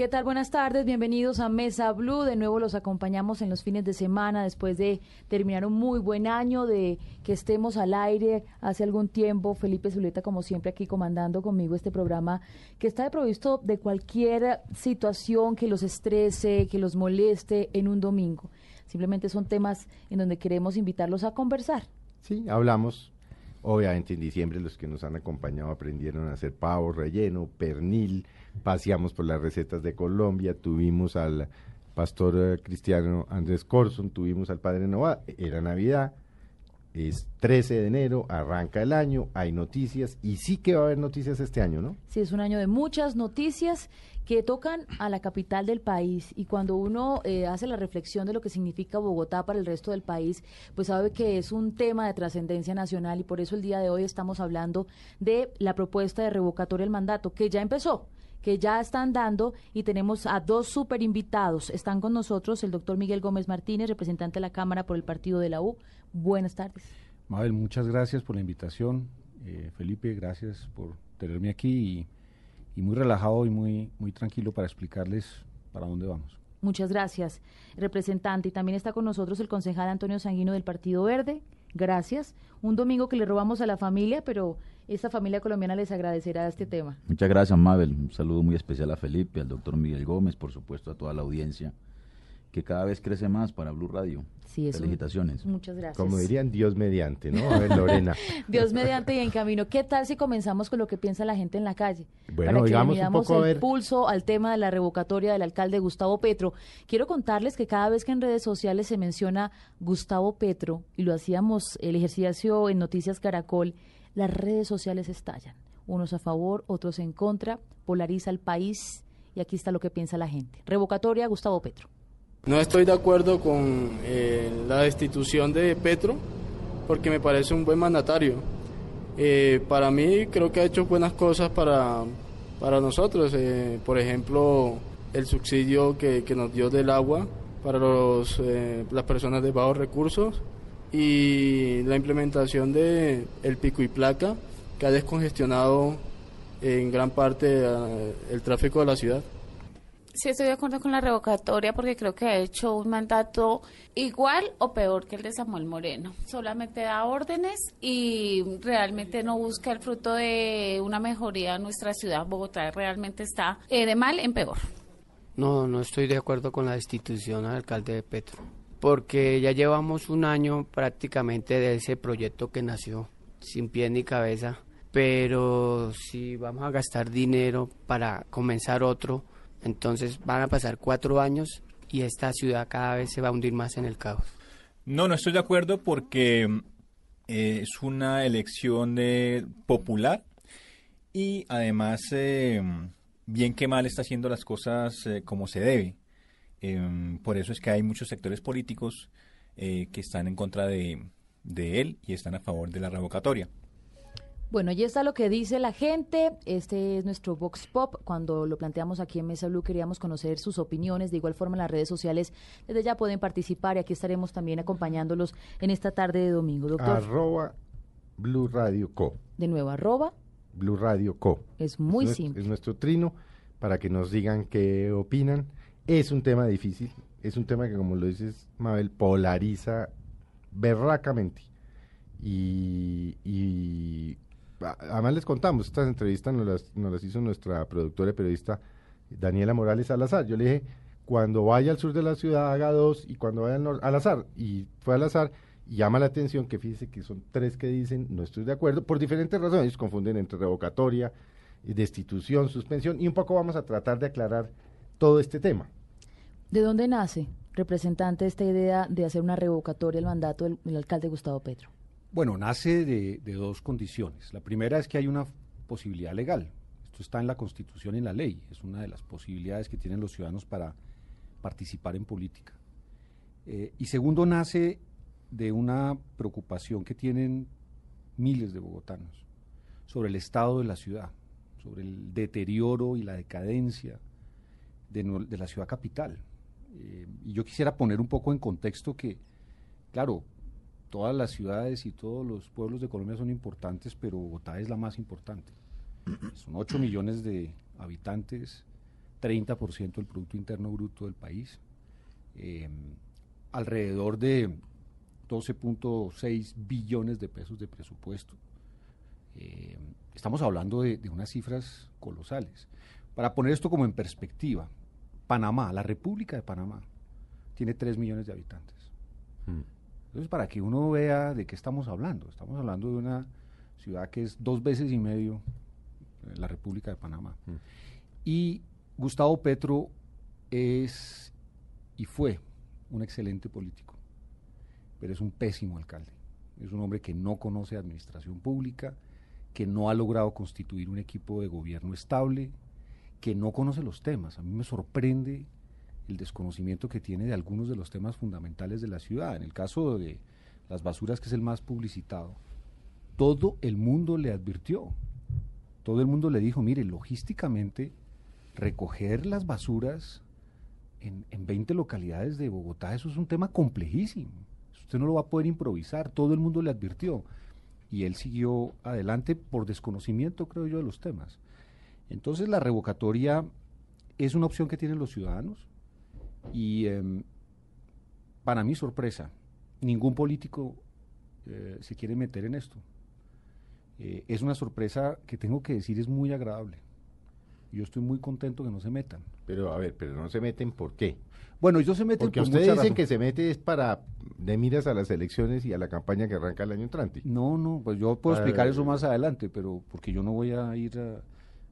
¿Qué tal? Buenas tardes, bienvenidos a Mesa Blue. De nuevo los acompañamos en los fines de semana después de terminar un muy buen año, de que estemos al aire hace algún tiempo. Felipe Zuleta, como siempre, aquí comandando conmigo este programa que está provisto de cualquier situación que los estrese, que los moleste en un domingo. Simplemente son temas en donde queremos invitarlos a conversar. Sí, hablamos. Obviamente en diciembre los que nos han acompañado aprendieron a hacer pavo relleno, pernil, paseamos por las recetas de Colombia, tuvimos al pastor eh, cristiano Andrés Corson, tuvimos al padre Nova, era Navidad, es 13 de enero, arranca el año, hay noticias y sí que va a haber noticias este año, ¿no? Sí, es un año de muchas noticias que tocan a la capital del país y cuando uno eh, hace la reflexión de lo que significa Bogotá para el resto del país, pues sabe que es un tema de trascendencia nacional y por eso el día de hoy estamos hablando de la propuesta de revocatoria del mandato que ya empezó que ya están dando y tenemos a dos super invitados. Están con nosotros el doctor Miguel Gómez Martínez, representante de la Cámara por el Partido de la U. Buenas tardes. Mabel, muchas gracias por la invitación. Eh, Felipe, gracias por tenerme aquí y, muy relajado y muy, muy tranquilo para explicarles para dónde vamos. Muchas gracias, representante. Y también está con nosotros el concejal Antonio Sanguino del Partido Verde. Gracias. Un domingo que le robamos a la familia, pero esta familia colombiana les agradecerá este tema. Muchas gracias, Mabel. Un saludo muy especial a Felipe, al doctor Miguel Gómez, por supuesto a toda la audiencia, que cada vez crece más para Blue Radio. Sí, eso. Felicitaciones. Muchas gracias. Como dirían, Dios mediante, ¿no? A ver, Lorena. Dios mediante y en camino. ¿Qué tal si comenzamos con lo que piensa la gente en la calle? Bueno, Para que digamos le un poco, a el ver. pulso al tema de la revocatoria del alcalde Gustavo Petro. Quiero contarles que cada vez que en redes sociales se menciona Gustavo Petro, y lo hacíamos el ejercicio en Noticias Caracol, las redes sociales estallan. Unos a favor, otros en contra, polariza el país y aquí está lo que piensa la gente. Revocatoria Gustavo Petro. No estoy de acuerdo con eh, la destitución de Petro porque me parece un buen mandatario. Eh, para mí creo que ha hecho buenas cosas para, para nosotros. Eh, por ejemplo, el subsidio que, que nos dio del agua para los, las personas de bajos recursos y la implementación de el pico y placa que ha descongestionado en gran parte eh, el tráfico de la ciudad. Sí, estoy de acuerdo con la revocatoria porque creo que ha hecho un mandato igual o peor que el de Samuel Moreno. Solamente da órdenes y realmente no busca el fruto de una mejoría en nuestra ciudad. Bogotá realmente está eh, de mal en peor. No, no estoy de acuerdo con la destitución al alcalde de Petro, porque ya llevamos un año prácticamente de ese proyecto que nació sin pie ni cabeza, pero si vamos a gastar dinero para comenzar otro, entonces van a pasar cuatro años y esta ciudad cada vez se va a hundir más en el caos. No, no estoy de acuerdo porque eh, es una elección popular y además eh, bien que mal está haciendo las cosas eh, como se debe. Em, por eso es que hay muchos sectores políticos eh, que están en contra de, de él y están a favor de la revocatoria. Bueno, ya está lo que dice la gente. Este es nuestro Vox Pop. Cuando lo planteamos aquí en Mesa Blue queríamos conocer sus opiniones. De igual forma en las redes sociales desde ya pueden participar y aquí estaremos también acompañándolos en esta tarde de domingo. Doctor, Arroba Blue Radio Co. de nuevo, arroba, Blue Radio Co. es muy es nuestro- simple. Es nuestro trino para que nos digan qué opinan. Es un tema difícil, es un tema que, como lo dices, Mabel, polariza berracamente. Y, y además les contamos, estas entrevistas nos las, nos las hizo nuestra productora y periodista Daniela Morales Salazar. Yo le dije, cuando vaya al sur de la ciudad haga dos y cuando vaya al norte, al azar. Y fue al azar y llama la atención que fíjese que son tres que dicen no estoy de acuerdo por diferentes razones. Ellos confunden entre revocatoria, destitución, suspensión y un poco vamos a tratar de aclarar todo este tema. ¿De dónde nace, representante, esta idea de hacer una revocatoria del mandato del, del alcalde Gustavo Petro? Bueno, nace de, de dos condiciones. La primera es que hay una posibilidad legal. Esto está en la Constitución y en la ley. Es una de las posibilidades que tienen los ciudadanos para participar en política. Eh, y segundo, nace de una preocupación que tienen miles de bogotanos sobre el estado de la ciudad, sobre el deterioro y la decadencia de, la ciudad capital. Eh, y yo quisiera poner un poco en contexto que, claro, todas las ciudades y todos los pueblos de Colombia son importantes, pero Bogotá es la más importante. Son 8 millones de habitantes, 30% del Producto Interno Bruto del país, eh, alrededor de 12.6 billones de pesos de presupuesto. Eh, estamos hablando de, de, unas cifras colosales. Para poner esto como en perspectiva, Panamá, la República de Panamá, tiene 3 millones de habitantes. Mm. Entonces, para que uno vea de qué estamos hablando, estamos hablando de una ciudad que es dos veces y medio la República de Panamá. Mm. Y Gustavo Petro es y fue un excelente político, pero es un pésimo alcalde. Es un hombre que no conoce administración pública, que no ha logrado constituir un equipo de gobierno estable, que no conoce los temas. A mí me sorprende el desconocimiento que tiene de algunos de los temas fundamentales de la ciudad. En el caso de las basuras, que es el más publicitado, todo el mundo le advirtió, todo el mundo le dijo, mire, logísticamente recoger las basuras en, en 20 localidades de Bogotá, eso es un tema complejísimo. Usted no lo va a poder improvisar, todo el mundo le advirtió. Y él siguió adelante por desconocimiento, creo yo, de los temas. Entonces la revocatoria es una opción que tienen los ciudadanos y em, para mi sorpresa, ningún político eh, se quiere meter en esto. Eh, es una sorpresa que tengo que decir es muy agradable. Yo estoy muy contento que no se metan. Pero a ver, pero no se meten ¿por qué? Bueno, ellos se meten Porque ustedes dicen que se mete es para de miras a las elecciones y a la campaña que arranca el año entrante. No, no, pues yo puedo explicar eso más adelante, pero porque yo no voy a ir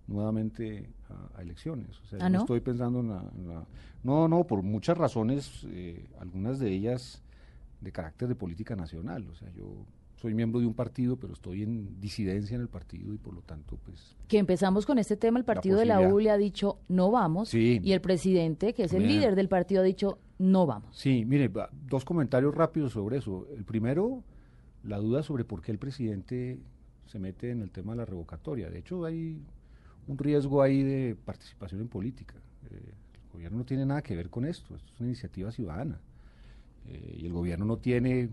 nuevamente a, elecciones. O sea, ¿Ah, no? estoy pensando en la, No, no, por muchas razones, eh, algunas de ellas de carácter de política nacional. O sea, yo soy miembro de un partido, pero estoy en disidencia en el partido y por lo tanto, pues... Que empezamos con este tema, el partido de la U le ha dicho no vamos y el presidente, que es el líder del partido, ha dicho no vamos. Sí, mire, dos comentarios rápidos sobre eso. El primero, la duda sobre por qué el presidente se mete en el tema de la revocatoria. De hecho, hay un riesgo ahí de participación en política. Eh, el gobierno no tiene nada que ver con esto, esto es una iniciativa ciudadana. Eh, y el gobierno no tiene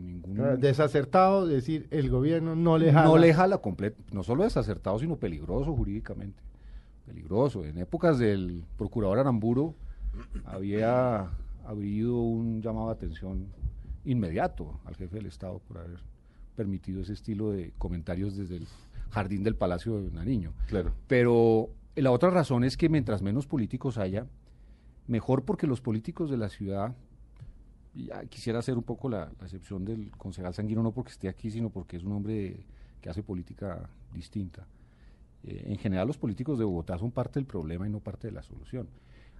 ningún... Desacertado, decir, el gobierno no le jala. No le jala completo, no solo desacertado, sino peligroso jurídicamente. Peligroso. En épocas del procurador Aramburo había habido un llamado de atención inmediato al jefe del Estado por haber permitido ese estilo de comentarios desde el jardín del Palacio de Nariño. Claro. Pero la otra razón es que mientras menos políticos haya, mejor porque los políticos de la ciudad ya quisiera hacer un poco la, excepción del concejal Sanguino, no porque esté aquí, sino porque es un hombre que hace política distinta. Eh, en general, los políticos de Bogotá son parte del problema y no parte de la solución.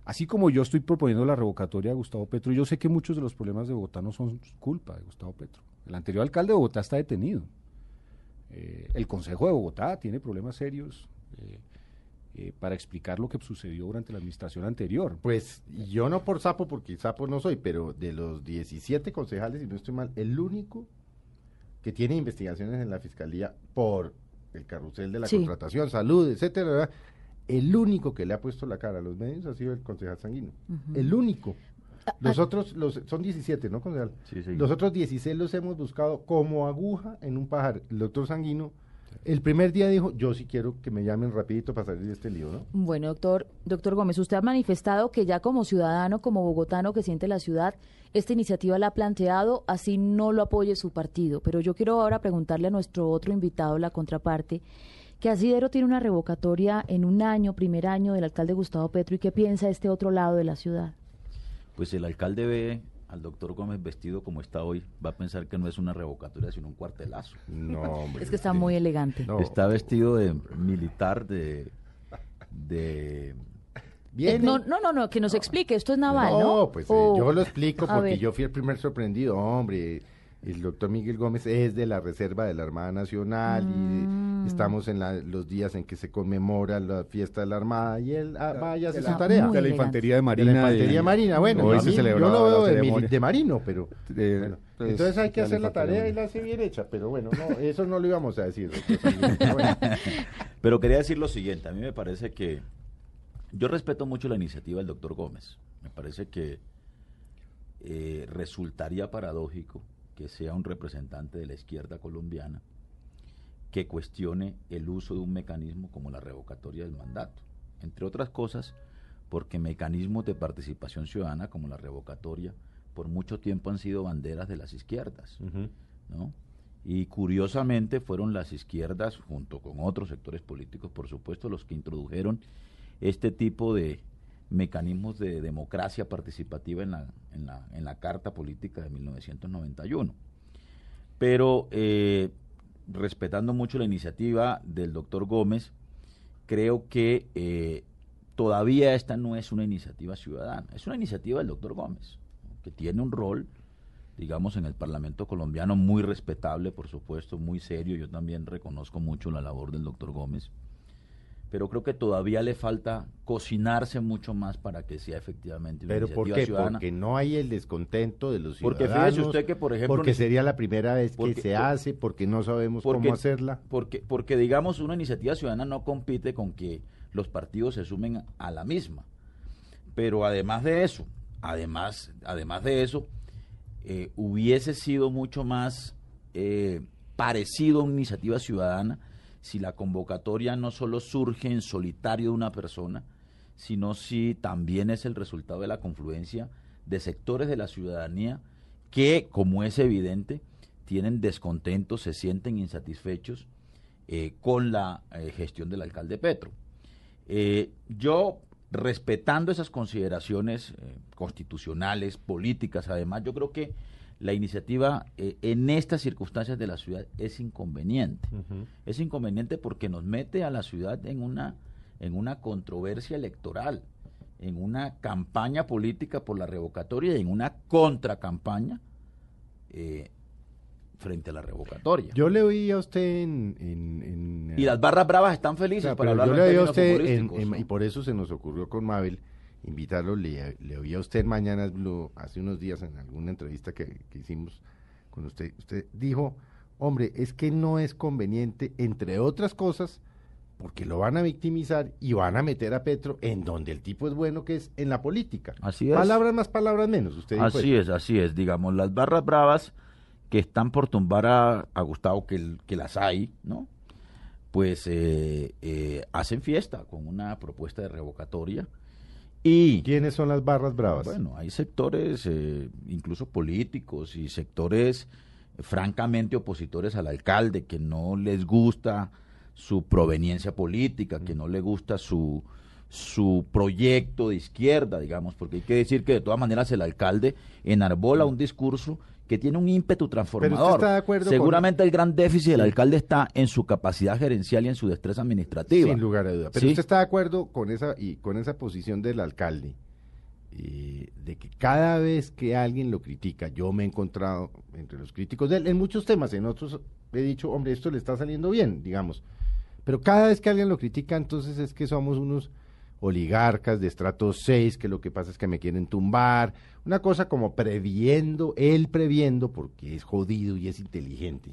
Así como yo estoy proponiendo la revocatoria de Gustavo Petro, yo sé que muchos de los problemas de Bogotá no son culpa de Gustavo Petro. El anterior alcalde de Bogotá está detenido. Eh, el Consejo de Bogotá tiene problemas serios. Eh, eh, para explicar lo que sucedió durante la administración anterior. Pues yo no por sapo, porque sapo no soy, pero de los 17 concejales, si no estoy mal, el único que tiene investigaciones en la fiscalía por el carrusel de la contratación, salud, etcétera, el único que le ha puesto la cara a los medios ha sido el concejal Sanguino. El único. Los ah. otros, los, son 17, ¿no, concejal? Los otros 16 los hemos buscado como aguja en un pajar. El doctor Sanguino el primer día dijo, yo sí quiero que me llamen rapidito para salir de este lío, ¿no? Bueno, doctor, doctor Gómez, usted ha manifestado que ya como ciudadano, como bogotano que siente la ciudad, esta iniciativa la ha planteado, así no lo apoye su partido. Pero yo quiero ahora preguntarle a nuestro otro invitado, la contraparte, que Asidero tiene una revocatoria en un año, primer año del alcalde Gustavo Petro, y qué piensa este otro lado de la ciudad. Pues el alcalde ve al doctor Gómez vestido como está hoy, va a pensar que no es una revocatoria, sino un cuartelazo. No, hombre. Es que está muy elegante. Está vestido de militar, de... de eh, no, no, no, que nos explique, esto es naval, ¿no? No, pues eh, yo lo explico porque yo fui el primer sorprendido, hombre el doctor Miguel Gómez es de la Reserva de la Armada Nacional y Mm. estamos en los días en que se conmemora la fiesta de la Armada y él ah, vaya a su tarea. De la Infantería de Marina. De la Infantería Marina, bueno, hoy a se yo lo veo la de, de marino, pero... De- bueno, pues, entonces hay que de la hacer la tarea y la hace bien hecha, pero bueno, no, eso no lo íbamos a decir. doctor bueno. Pero quería decir lo siguiente, a mí me parece que yo respeto mucho la iniciativa del doctor Gómez. Me parece que eh, resultaría paradójico que sea un representante de la izquierda colombiana que cuestione el uso de un mecanismo como la revocatoria del mandato. Entre otras cosas, porque mecanismos de participación ciudadana como la revocatoria por mucho tiempo han sido banderas de las izquierdas, ¿no? Y curiosamente fueron las izquierdas, junto con otros sectores políticos, por supuesto, los que introdujeron este tipo de mecanismos de democracia participativa en la, en la, en la Carta Política de 1991. Pero eh, respetando mucho la iniciativa del doctor Gómez, creo que eh, todavía esta no es una iniciativa ciudadana, es una iniciativa del doctor Gómez, que tiene un rol, digamos, en el Parlamento colombiano muy respetable, por supuesto, muy serio. Yo también reconozco mucho la labor del doctor Gómez pero creo que todavía le falta cocinarse mucho más para que sea efectivamente una ¿Pero por qué? Porque no hay el descontento de los ciudadanos. Porque fíjese usted que, por ejemplo... Porque sería la primera vez que se hace, porque no sabemos cómo hacerla. Porque, porque, digamos, una iniciativa ciudadana no compite con que los partidos se sumen a la misma. Pero además de eso, además, además de eso, eh, hubiese sido mucho más eh, parecido a una iniciativa ciudadana si la convocatoria no solo surge en solitario de una persona, sino si también es el resultado de la confluencia de sectores de la ciudadanía que, como es evidente, tienen descontento, se sienten insatisfechos eh, con la eh, gestión del alcalde Petro. Eh, yo, respetando esas consideraciones constitucionales, políticas, además, yo creo que la iniciativa eh, en estas circunstancias de la ciudad es inconveniente. Es inconveniente porque nos mete a la ciudad en una, en una controversia electoral, en una campaña política por la revocatoria y en una contracampaña eh, frente a la revocatoria. Yo le oí a usted en... y las barras bravas están felices para hablar yo le oí a usted y por eso se nos ocurrió con Mabel invitarlo. Le, le oí a usted mañana hace unos días en alguna entrevista que, hicimos con usted. Usted dijo, hombre, es que no es conveniente, entre otras cosas, porque lo van a victimizar y van a meter a Petro en donde el tipo es bueno, que es en la política. Así es. Palabras más, palabras menos. Usted así es, así es. Digamos, las barras bravas que están por tumbar a, Gustavo, que, que las hay, ¿no? Pues eh, eh, hacen fiesta con una propuesta de revocatoria y ¿Quiénes son las barras bravas? Bueno, hay sectores, eh, incluso políticos y sectores francamente opositores al alcalde, que no les gusta su proveniencia política, que no les gusta su, su proyecto de izquierda, digamos, porque hay que decir que de todas maneras el alcalde enarbola un discurso que tiene un ímpetu transformador. Seguramente el gran déficit del alcalde está en su capacidad gerencial y en su destreza administrativa. Sin lugar a duda. Pero usted está de acuerdo con esa y con esa posición del alcalde eh, de que cada vez que alguien lo critica, yo me he encontrado entre los críticos de él en muchos temas, en otros he dicho, hombre, esto le está saliendo bien, digamos. Pero cada vez que alguien lo critica, entonces es que somos unos oligarcas de estrato 6, que lo que pasa es que me quieren tumbar, una cosa como previendo, él previendo, porque es jodido y es inteligente,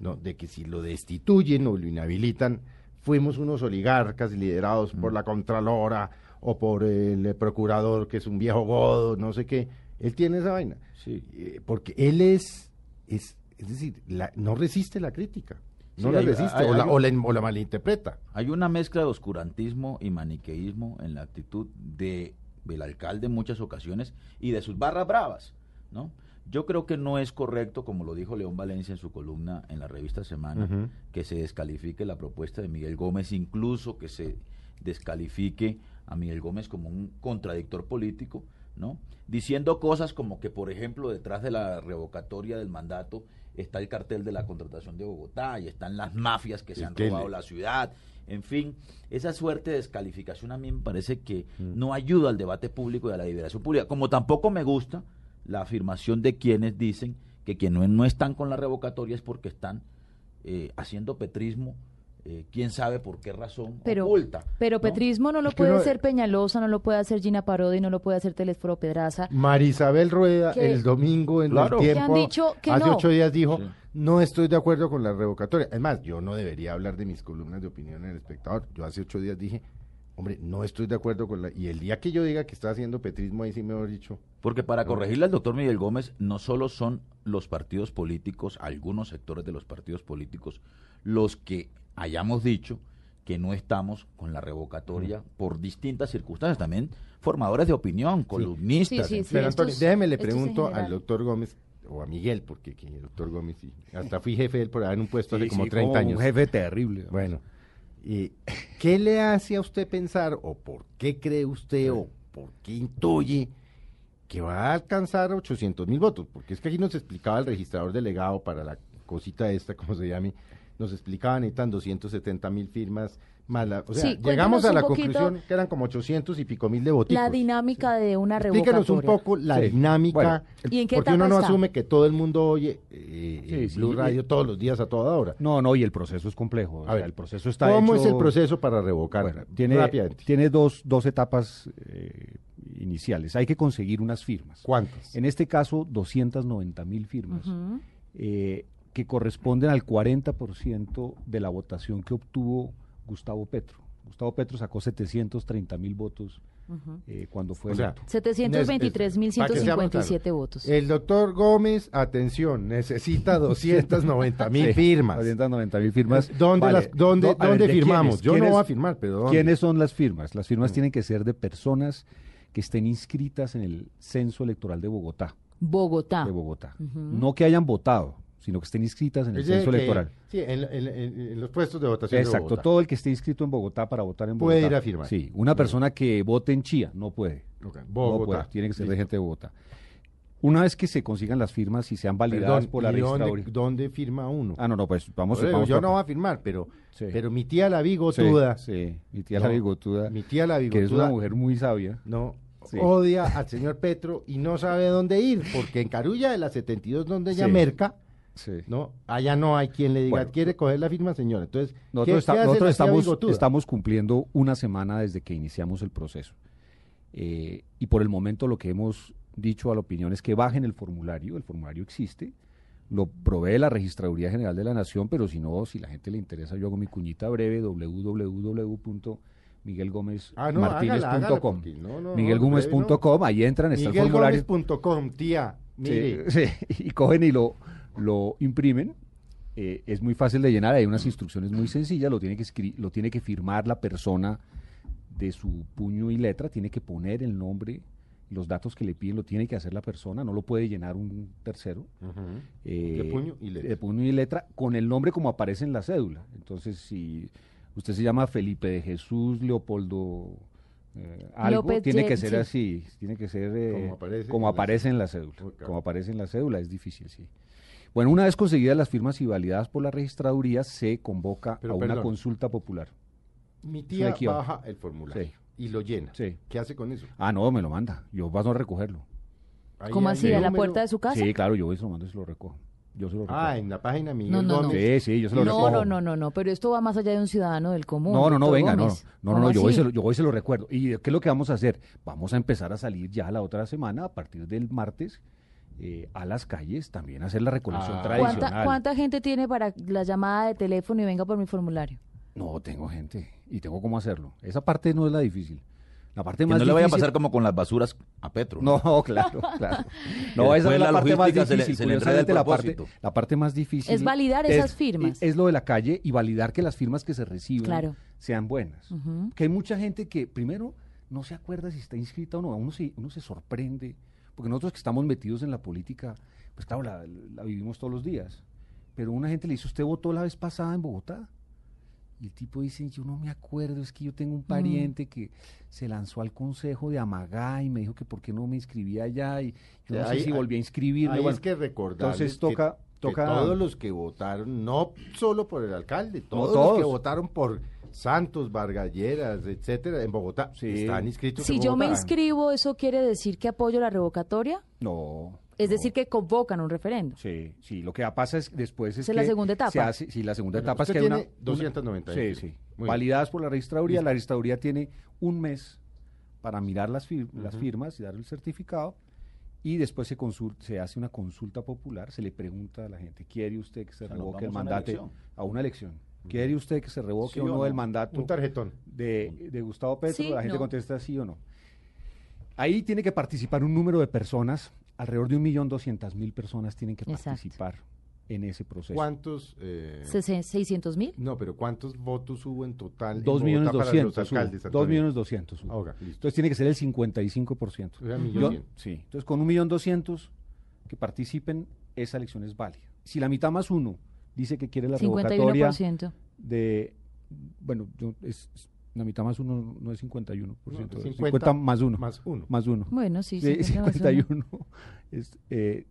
¿no? de que si lo destituyen o lo inhabilitan, fuimos unos oligarcas liderados por mm. la Contralora o por el procurador que es un viejo godo, no sé qué, él tiene esa vaina, sí. Eh, porque él es, es, es decir, no resiste la crítica. No la resiste o, la, malinterpreta. Hay una mezcla de oscurantismo y maniqueísmo en la actitud de del alcalde en muchas ocasiones y de sus barras bravas, ¿no? Yo creo que no es correcto, como lo dijo León Valencia en su columna en la revista Semana, que se descalifique la propuesta de Miguel Gómez, incluso que se descalifique a Miguel Gómez como un contradictor político, ¿no? Diciendo cosas como que, por ejemplo, detrás de la revocatoria del mandato está el cartel de la contratación de Bogotá y están las mafias que se han robado la ciudad. En fin, esa suerte de descalificación a mí me parece que mm. no ayuda al debate público y a la liberación pública. Como tampoco me gusta la afirmación de quienes dicen que quienes no, están con la revocatoria es porque están eh, haciendo petrismo eh, quién sabe por qué razón pero, oculta. Pero petrismo no lo puede hacer Peñalosa, no lo puede hacer Gina Parodi, no lo puede hacer Telesforo Pedraza. Marisabel Rueda el domingo en el tiempo, hace ocho días dijo, no estoy de acuerdo con la revocatoria. Además, yo no debería hablar de mis columnas de opinión en el espectador. Yo hace ocho días dije, hombre, no estoy de acuerdo con la... Y el día que yo diga que está haciendo petrismo, ahí sí me he dicho... Porque para corregirle al doctor Miguel Gómez, no solo son los partidos políticos, algunos sectores de los partidos políticos, los que hayamos dicho que no estamos con la revocatoria por distintas circunstancias, también formadores de opinión, columnistas. Sí, sí, sí. Pero Antonio, es- déjeme le pregunto al doctor Gómez, o a Miguel, porque que el doctor Gómez, sí, hasta fui jefe de él por ahí en un puesto Sí, hace como sí, 30 años. Un jefe terrible. Bueno, y ¿qué le hace a usted pensar, o por qué cree usted, o por qué intuye que va a alcanzar 800 mil votos? Porque es que aquí nos explicaba el registrador delegado para la cosita esta, como se llame, nos explicaba, necesitan 270 mil firmas, más la, o sea, Sí, llegamos a la conclusión que eran como 800 y pico mil de votos. La dinámica de una revocatoria. Explíquenos un poco la Sí. dinámica, Bueno, ¿Y en qué porque uno no está? asume que todo el mundo oye eh, Sí, sí, Blue y- Radio todos los días a toda hora. No, no, y el proceso es complejo. o A sea, ver, el proceso está ¿Cómo es el proceso para revocar? Bueno, tiene, Rápidamente. tiene dos, dos etapas eh, iniciales. Hay que conseguir unas firmas. ¿Cuántas? En este caso, 290 mil firmas, eh, que corresponden al 40% de la votación que obtuvo Gustavo Petro. Gustavo Petro sacó 730 mil votos eh, cuando fue O sea, electo. 723.157 votos. El doctor Gómez, atención, necesita 290 mil Sí, firmas. 290 mil firmas. ¿Dónde, Vale, las, dónde, no, a ver, dónde ¿de firmamos? quiénes? Yo no ¿Quiénes- voy a firmar, pero ¿dónde? ¿Quiénes son las firmas? Las firmas Mm. tienen que ser de personas que estén inscritas en el censo electoral de Bogotá. Bogotá. De Bogotá. No que hayan votado, sino que estén inscritas en el censo electoral. Sí, en, en- en- en los puestos de votación. de Exacto, Bogotá. todo el que esté inscrito en Bogotá para votar en Bogotá. Puede ir a firmar. Sí, una persona que vote en Chía no puede. Ok, No Bogotá. puede, tiene que ser de gente de Bogotá. Una vez que se consigan las firmas y sean validadas Perdón, por la ¿y dónde, registraduría. dónde firma uno? Ah, no, no, pues vamos, eso, vamos yo no voy a firmar, pero, Sí. pero mi tía la Sí, bigotuda, Sí, mi tía No, la bigotuda, mi tía la que es una bigotuda, mujer muy sabia. no, Sí. odia al señor Petro y no sabe dónde ir, porque en Carulla de la 72, donde ella Sí. merca, Sí. no, allá no hay quien le diga, Bueno. quiere coger la firma, señor. Entonces, ¿qué- Nosotros, esta- qué hace nosotros estamos, cumpliendo una semana desde que iniciamos el proceso. Eh, y por el momento lo que hemos dicho a la opinión es que bajen el formulario, el formulario existe, lo provee la Registraduría General de la Nación, pero si no, si la gente le interesa, yo hago mi cuñita breve. Ah, no, hágala, hágala, porque no, no, no, miguelgomez.com, ahí entran, está el formulario. Miguelgomez.com, tía, mire. Sí, sí, y cogen y lo, lo imprimen. Eh, es muy fácil de llenar, hay unas instrucciones muy sencillas, lo tiene, que escri- lo tiene que firmar la persona de su puño y letra, tiene que poner el nombre, los datos que le piden, lo tiene que hacer la persona, no lo puede llenar un tercero. Eh, De puño y letra. de puño y letra, con el nombre como aparece en la cédula. Entonces, si usted se llama Felipe de Jesús Leopoldo eh, algo, López tiene que ser sí. así, tiene que ser eh, Como aparece como en la aparece en la cédula. Como aparece en la cédula, es difícil, sí. Bueno, una vez conseguidas las firmas y validadas por la registraduría, se convoca Pero, a una perdón. consulta popular. Mi tía baja el formulario Sí. y lo llena. Sí. ¿Qué hace con eso? Ah, no, me lo manda. Yo paso a recogerlo. Ahí ¿Cómo hay así? ¿A la número. puerta de su casa? Sí, claro, yo voy y se lo mando y se lo recojo. Yo se lo recojo. Ah, en la página Miguel No, no, no. Gómez. Sí, sí, yo se lo No, recojo. no, no, no, no, pero esto va más allá de un ciudadano del común. No, no, no, doctor venga, no, Gómez. no, no, ¿Cómo no, yo voy, y así? se lo, yo voy y se lo recuerdo. ¿Y qué es lo que vamos a hacer? Vamos a empezar a salir ya la otra semana, a partir del martes, eh, a las calles, también hacer la recolección Ah. tradicional. ¿Cuánta, ¿Cuánta gente tiene para la llamada de teléfono y venga por mi formulario? No, tengo gente y tengo cómo hacerlo. Esa parte no es la difícil. La parte Que más no le vaya a pasar como con las basuras a Petro. No, claro, claro. No, esa es la, la parte más logística se le- difícil. se le enreda el Curiosamente, la parte, la parte más difícil Es validar esas firmas. Es, lo de la calle y validar que las firmas que se reciben Claro. sean buenas. Ujú. Que hay mucha gente que primero no se acuerda si está inscrita o no. Uno se, uno se sorprende. Porque nosotros que estamos metidos en la política, pues claro, la, la vivimos todos los días. Pero una gente le dice, ¿usted votó la vez pasada en Bogotá? Y el tipo dice, yo no me acuerdo, es que yo tengo un pariente que se lanzó al consejo de Amagá y me dijo que por qué no me inscribía allá y yo no Ahí- sé si volví a inscribirme. Bueno, es que recordar entonces toca, toca todos los que votaron, no solo por el alcalde, todos, los todos. que votaron por Santos, Vargalleras, etcétera, en Bogotá, Sí. están inscritos Si en yo me inscribo, ¿eso quiere decir que apoyo la revocatoria? No. Es no. decir, que convocan un referendo. Sí, sí, lo que pasa es después es la segunda etapa. se hace- sí, la segunda etapa es que hay una, tiene 290 una- sí, sí, validadas por la registraduría, la registraduría tiene un mes para mirar las, fir- las firmas y dar el certificado y después se consul- se hace una consulta popular, se le pregunta a la gente, ¿quiere usted que se O sea, nos revoque el vamos a una mandato elección. a una elección? ¿Quiere usted que se revoque Sí o o no, el mandato Un tarjetón. de, de Gustavo Petro? Sí, la gente no. contesta sí o no. Ahí tiene que participar un número de personas, alrededor de un millón doscientas mil personas tienen que Exacto. participar en ese proceso. ¿Cuántos? eh, Sesen- ¿600 mil? no, pero ¿cuántos votos hubo en total? en Dos millones Bogotá para los doscientos. hubo. alcaldes, Dos Antonio? millones doscientos. hubo. Ah, ok, listo. Entonces tiene que ser el 55%. O sea, Yo- sí, entonces con un millón doscientos que participen, esa elección es válida. Si la mitad más uno dice que quiere la revocatoria 51%. de, bueno, yo- es, es- la mitad más uno no es 51%, No, es 50, 50 más uno. Más uno. Más uno. Bueno, sí, Sí, 50 más uno. 51. Es, eh,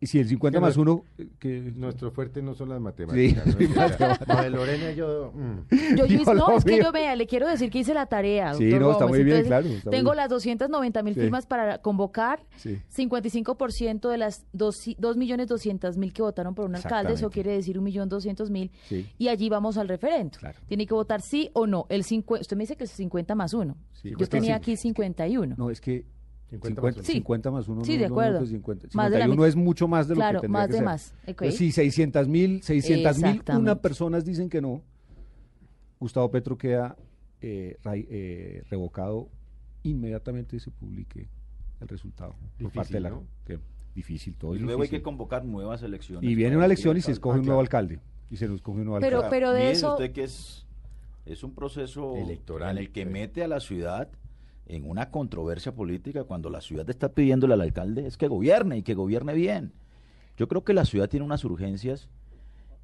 y si el 50 Que más no- uno, eh, que Nuestro fuerte no son las matemáticas. ¿no? Sí, O sea, Mabel Lorena y yo... mm. Yo, yo- no, es que yo vea, le quiero decir que hice la tarea. Sí, no, está Gómez. muy bien, Entonces, claro, está Tengo muy bien. las 290 mil Sí. firmas para convocar. Sí. 55% de las 2.200.000 que votaron por un alcalde, eso quiere decir 1.200.000. Sí. Y allí vamos al referendo. Claro. Tiene que votar sí o no. El 50, usted me dice que es 50 más 1. Sí, Yo tenía sí. aquí 51. No, es que 50 50, más uno. Sí. 50 más uno. Sí, no, de no, acuerdo. no, pues 50. Más de la 51 mitad. es mucho más de lo Claro, que tendría más que de ser. más, si 600 mil, 600 mil, una personas dicen que no, Gustavo Petro queda eh, ra- eh, revocado inmediatamente se publique el resultado por Difícil, parte de la ¿no? que- difícil todo Y es luego hay que convocar nuevas elecciones. y viene una elección y se escoge Ah, un nuevo claro. alcalde y se nos escoge un nuevo Pero- alcalde pero de eso- usted que es, es un proceso Electoral, en el que sí. mete a la ciudad en una controversia política cuando la ciudad está pidiéndole al alcalde es que gobierne y que gobierne bien. Yo creo que la ciudad tiene unas urgencias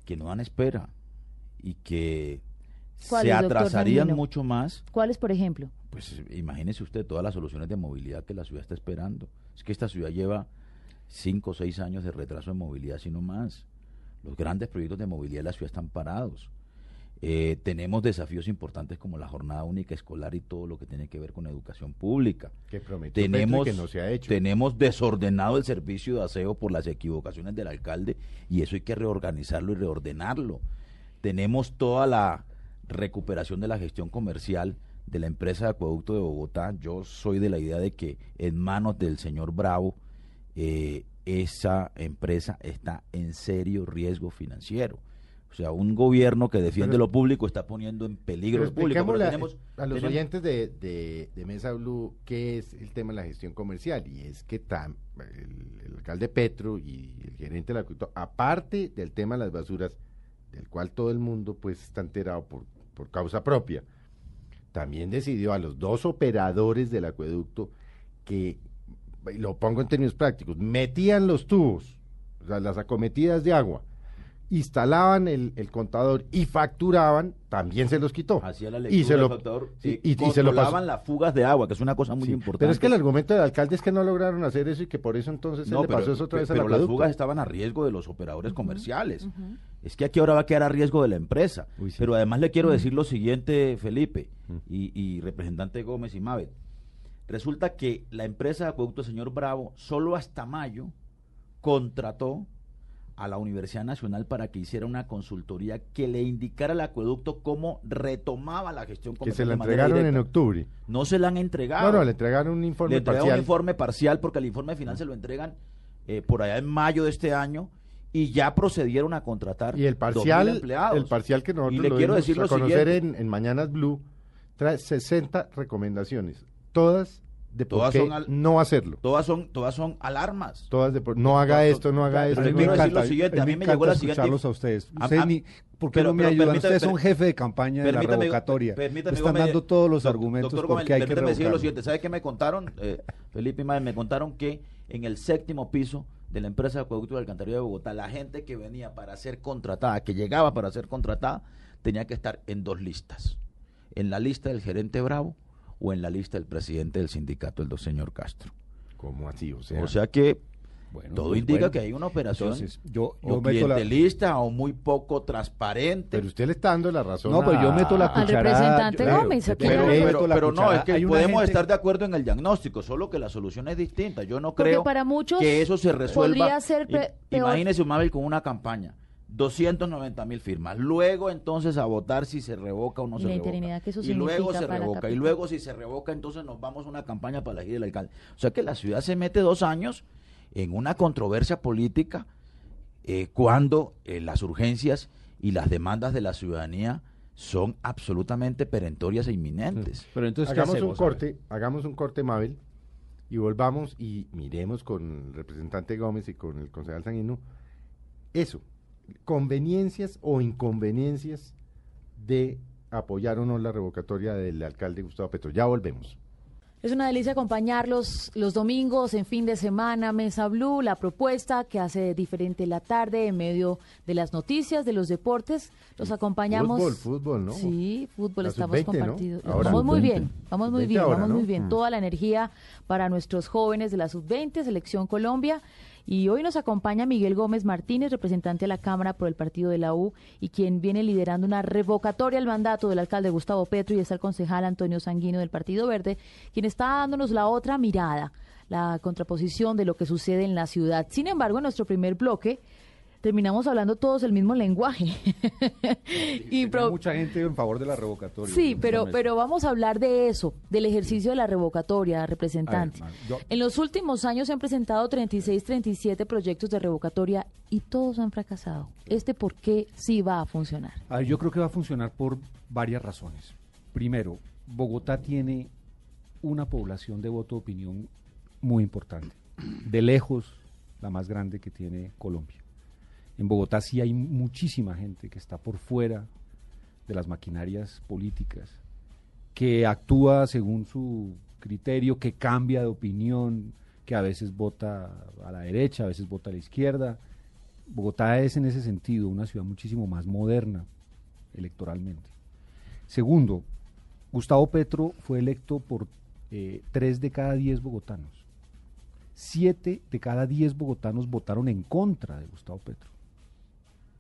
que no dan espera y que se ¿Cuáles, doctor atrasarían mucho más. ¿Cuáles, por ejemplo? Pues imagínese usted todas las soluciones de movilidad que la ciudad está esperando. Es que esta ciudad lleva cinco o seis años de retraso en movilidad, sino más. Los grandes proyectos de movilidad de la ciudad están parados. Eh, tenemos desafíos importantes como la jornada única escolar y todo lo que tiene que ver con educación pública. Que prometió Petro y Tenemos, que no se ha hecho. tenemos desordenado el servicio de aseo por las equivocaciones del alcalde y eso hay que reorganizarlo y reordenarlo. Tenemos toda la recuperación de la gestión comercial de la empresa de acueducto de Bogotá. Yo soy de la idea de que en manos del señor Bravo eh, esa empresa está en serio riesgo financiero. O sea, un gobierno que defiende Pero- lo público está poniendo en peligro lo público. Pero tenemos, a los tenemos- oyentes de, de, de Mesa Blue qué es el tema de la gestión comercial y es que tam- el, el alcalde Petro y el gerente del acueducto, aparte del tema de las basuras, del cual todo el mundo pues está enterado por, por causa propia, también decidió a los dos operadores del acueducto que, lo pongo en términos prácticos, metían los tubos, o sea, las acometidas de agua, instalaban el, el contador y facturaban, también se los quitó. Hacía la y lectura se del lo, factor, y, y- y se lo pasó. las fugas de agua, que es una cosa muy Sí, importante. Pero es que el argumento del alcalde es que no lograron hacer eso y que por eso entonces se No, le pero, pasó eso otra vez al pero las fugas estaban a riesgo de los operadores comerciales. Es que aquí ahora va a quedar a riesgo de la empresa. Uy, sí. Pero además le quiero decir lo siguiente, Felipe y, y representante Gómez y Mabel. Resulta que la empresa de acueducto señor Bravo solo hasta mayo contrató a la Universidad Nacional para que hiciera una consultoría que le indicara al acueducto cómo retomaba la gestión que comercial. se la entregaron en octubre. No se la han entregado. No, no, le entregaron un Le informe entregaron parcial. un informe parcial porque el informe final se lo entregan eh, por allá en mayo de este año y ya procedieron a contratar Y el 2.000 parcial, empleados. el parcial que nosotros Y le lo quiero decir a conocer en, en Mañanas Blue, trae 60 recomendaciones, todas de por Todas qué son al- no hacerlo. Todas son, todas son alarmas. Todas de por- no haga Todas- esto, no haga esto. me encanta, siguiente, a mí me llegó la siguiente- escucharlos a ustedes. A- Ustedes a- ni- ¿Por qué pero- no me pero ayudan? permítame- Ustedes son jefe de campaña de la revocatoria. permítame, Están Gómez, dando todos los argumentos doctor Gómez, qué hay que decir lo siguiente. ¿Sabe qué me contaron, eh, Felipe y Madre? Me contaron que en el séptimo piso de la empresa de acueducto de alcantarilla de Bogotá, la gente que venía para ser contratada, que llegaba para ser contratada, tenía que estar en dos listas. En la lista del gerente Bravo o en la lista del presidente del sindicato, el do- señor Castro. ¿Cómo así? O sea, O sea que Bueno, todo pues indica bueno. que hay una operación Entonces, yo, o yo meto la... clientelista o muy poco transparente. pero usted le está dando la razón. No, pero yo meto la Al cucharada. representante yo- Gómez, aquí pero, no, es que Hay podemos gente- estar de acuerdo en el diagnóstico, solo que la solución es distinta. Yo no Porque creo para muchos que eso se resuelva. podría ser I- pe- peor. Imagínese un Mabel con una campaña, 290 mil firmas. Luego entonces a votar si se revoca o no Y se la revoca. interinidad que eso y luego se revoca. Y luego si se revoca entonces nos vamos a una campaña para elegir el alcalde. O sea que la ciudad se mete dos años en una controversia política eh, cuando eh, las urgencias y las demandas de la ciudadanía son absolutamente perentorias e inminentes. Pero entonces, ¿qué hagamos un hacemos? Corte, hagamos un corte, Mabel, y volvamos y miremos con el representante Gómez y con el concejal Sanguino eso, conveniencias o inconveniencias de apoyar o no la revocatoria del alcalde Gustavo Petro. Ya volvemos. Es una delicia acompañarlos los domingos, en fin de semana, Mesa Blue, la propuesta que hace diferente la tarde en medio de las noticias, de los deportes. Los acompañamos. Fútbol, fútbol, ¿no? Sí, fútbol, La estamos sub-20, ¿no? compartidos. Vamos muy Sub-20. bien, vamos muy Sub-20 bien, ahora, vamos ¿no? muy bien. Mm. Toda la energía para nuestros jóvenes de la sub-20, Selección Colombia. Y hoy nos acompaña Miguel Gómez Martínez, representante de la Cámara por el partido de la U y quien viene liderando una revocatoria al mandato del alcalde Gustavo Petro y está el concejal Antonio Sanguino del Partido Verde, quien está dándonos la otra mirada, la contraposición de lo que sucede en la ciudad. Sin embargo, en nuestro primer bloque terminamos hablando todos el mismo lenguaje. y pro- mucha gente en favor de la revocatoria. Sí, pero, pero vamos a hablar de eso, del ejercicio de la revocatoria, representante. Ver, yo- En los últimos años se han presentado 36, 37 proyectos de revocatoria y todos han fracasado. ¿Este por qué sí va a funcionar? A ver, yo creo que va a funcionar por varias razones. Primero, Bogotá tiene una población de voto de opinión muy importante. De lejos, la más grande que tiene Colombia. En Bogotá sí hay muchísima gente que está por fuera de las maquinarias políticas, que actúa según su criterio, que cambia de opinión, que a veces vota a la derecha, a veces vota a la izquierda. Bogotá es en ese sentido una ciudad muchísimo más moderna electoralmente. Segundo, Gustavo Petro fue electo por eh, tres de cada diez bogotanos. Siete de cada diez bogotanos votaron en contra de Gustavo Petro.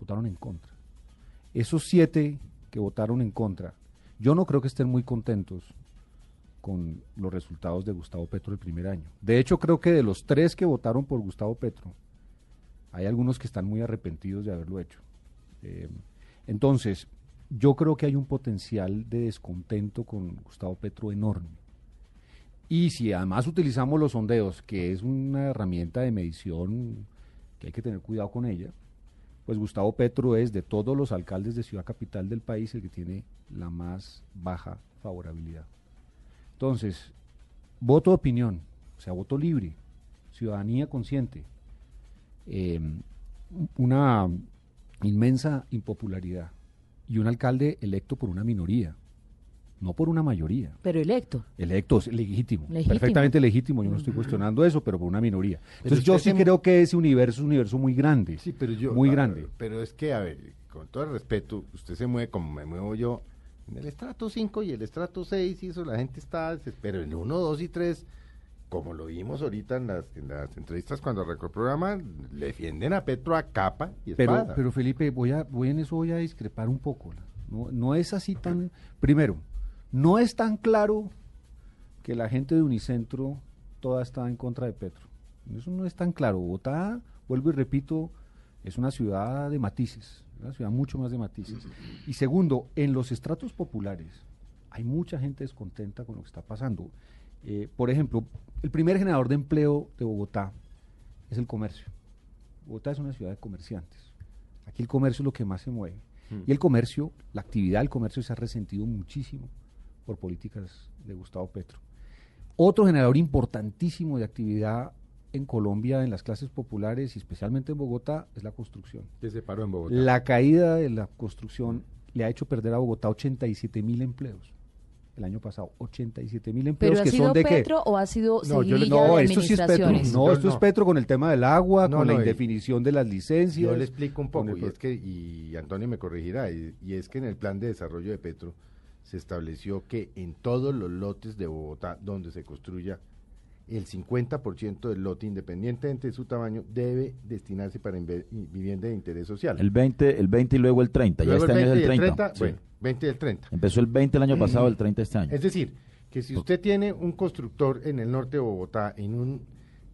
Votaron en contra. Esos siete que votaron en contra, yo no creo que estén muy contentos con los resultados de Gustavo Petro el primer año. De hecho, creo que de los tres que votaron por Gustavo Petro, hay algunos que están muy arrepentidos de haberlo hecho. Eh, entonces, yo creo que hay un potencial de descontento con Gustavo Petro enorme. Y si además utilizamos los sondeos, que es una herramienta de medición que hay que tener cuidado con ella, pues Gustavo Petro es de todos los alcaldes de ciudad capital del país el que tiene la más baja favorabilidad. Entonces, voto de opinión, o sea, voto libre, ciudadanía consciente, eh, una inmensa impopularidad y un alcalde electo por una minoría, no por una mayoría. Pero electo. Electo, es legítimo, Legítimo. perfectamente legítimo, yo no estoy cuestionando eso, pero por una minoría. Entonces yo sí se- creo que ese universo es un universo muy grande, Sí, pero yo. muy grande. Pero es que, a ver, con todo el respeto, usted se mueve como me muevo yo en el estrato 5 y el estrato 6, y eso la gente está. Pero en 1, 2 y 3, como lo vimos ahorita en las, en las entrevistas cuando arrancó el programa, le defienden a Petro a capa y Pero, pero Felipe, voy a, voy en eso voy a discrepar un poco. No, no es así tan. Primero, no es tan claro que la gente de Unicentro toda está en contra de Petro. Eso no es tan claro. Bogotá, vuelvo y repito, es una ciudad de matices, una ciudad mucho más de matices. Y segundo, en los estratos populares hay mucha gente descontenta con lo que está pasando. Eh, por ejemplo, el primer generador de empleo de Bogotá es el comercio. Bogotá es una ciudad de comerciantes. Aquí el comercio es lo que más se mueve. Y el comercio, la actividad del comercio se ha resentido muchísimo por políticas de Gustavo Petro. Otro generador importantísimo de actividad en Colombia, en las clases populares y especialmente en Bogotá, es la construcción. Que se paró en Bogotá. La caída de la construcción le ha hecho perder a Bogotá 87 mil empleos el año pasado. 87 mil empleos ¿Pero ha que sido son de Petro o ha sido No, yo? No, de esto sí es Petro. No, esto es. Petro con el tema del agua, No, con no, la y- indefinición de las licencias. Yo le explico un poco, y es que, y Antonio me corregirá, y, y es que en el plan de desarrollo de Petro se estableció que en todos los lotes de Bogotá donde se construya, el 50% del lote, independientemente de su tamaño, debe destinarse para vivienda de interés social. El 20, el 20 y luego el 30. Luego ya este año es y el 30. sí. Bueno, 20 y el 30. Empezó el 20 el año pasado, el 30 este año. Es decir, que si usted tiene un constructor en el norte de Bogotá, en un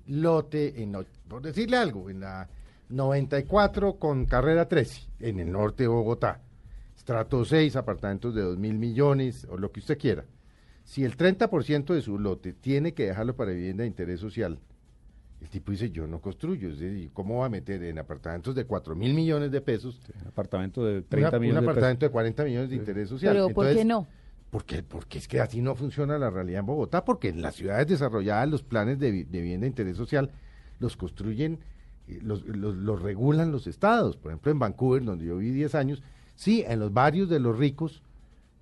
lote, en, por decirle algo, en la 94 con carrera 13, en el norte de Bogotá, estrato 6, apartamentos de 2 mil millones, o lo que usted quiera. Si el 30% de su lote tiene que dejarlo para vivienda de interés social, el tipo dice, yo no construyo, es decir, ¿cómo va a meter en apartamentos de 4 mil millones de pesos Un apartamento de una- 30 un millones de apartamento de 40 millones de interés social? Pero ¿por qué Entonces, no? porque, porque es que así no funciona la realidad en Bogotá, porque en las ciudades desarrolladas los planes de, de vivienda de interés social los construyen los, los, los regulan los estados. Por ejemplo, en Vancouver, donde yo viví 10 años, sí, en los barrios de los ricos,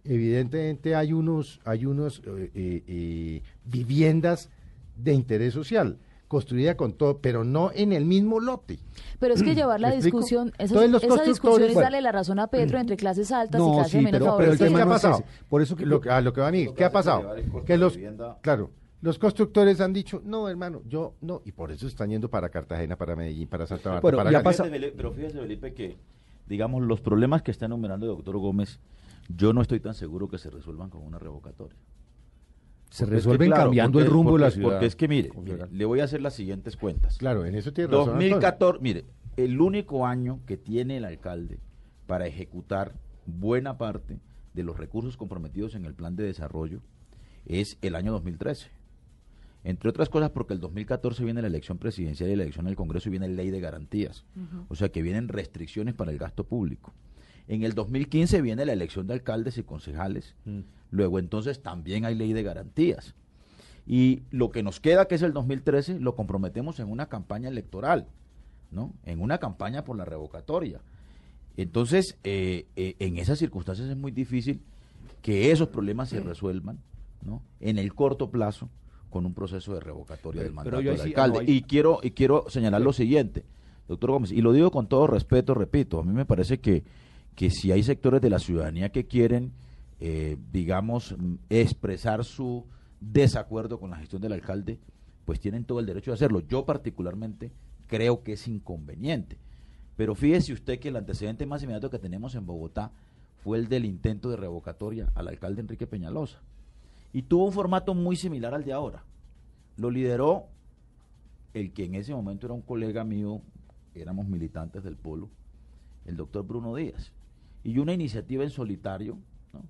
evidentemente hay unos, hay unos eh, eh, eh, viviendas de interés social construida con todo, pero no en el mismo lote. Pero es que llevar la discusión, esa, esa discusión es darle la razón a Petro entre clases altas y No, clases sí, menos pero- pero el ¿Qué ha es pasado? Por eso que- Lo que- a lo que va a que ¿qué ha pasado? Que los, claro, los constructores han dicho, no, hermano, yo no, y por eso están yendo para Cartagena, para Medellín, para Santa Marta, Bueno, para ya pasa- pero fíjese, Felipe, que, digamos, los problemas que está enumerando el doctor Gómez, yo no estoy tan seguro que se resuelvan con una revocatoria. Se Porque es que, resuelven claro, cambiando porque- el rumbo de la porque- ciudad. Porque es que, mire, le voy a hacer las siguientes cuentas. Claro, en eso tiene razón. Antonio. 2014, mire, el único año que tiene el alcalde para ejecutar buena parte de los recursos comprometidos en el plan de desarrollo es el año 2013. Entre otras cosas porque el 2014 viene la elección presidencial y la elección del Congreso y viene ley de garantías. O sea que vienen restricciones para el gasto público. En el 2015 viene la elección de alcaldes y concejales. Luego entonces también hay ley de garantías. Y lo que nos queda, que es el 2013, lo comprometemos en una campaña electoral, ¿no? En una campaña por la revocatoria. Entonces, eh, eh, en esas circunstancias es muy difícil que esos problemas se resuelvan, ¿no? En el corto plazo con un proceso de revocatoria del mandato del sí- alcalde. no, Y quiero y quiero señalar lo siguiente, doctor Gómez, y lo digo con todo respeto, repito, a mí me parece que, que si hay sectores de la ciudadanía que quieren, eh, digamos, expresar su desacuerdo con la gestión del alcalde, pues tienen todo el derecho de hacerlo. Yo particularmente creo que es inconveniente. Pero fíjese usted que el antecedente más inmediato que tenemos en Bogotá fue el del intento de revocatoria al alcalde Enrique Peñalosa. Y tuvo un formato muy similar al de ahora. Lo lideró el que en ese momento era un colega mío, éramos militantes del Polo, el doctor Bruno Díaz. Y una iniciativa en solitario ¿no?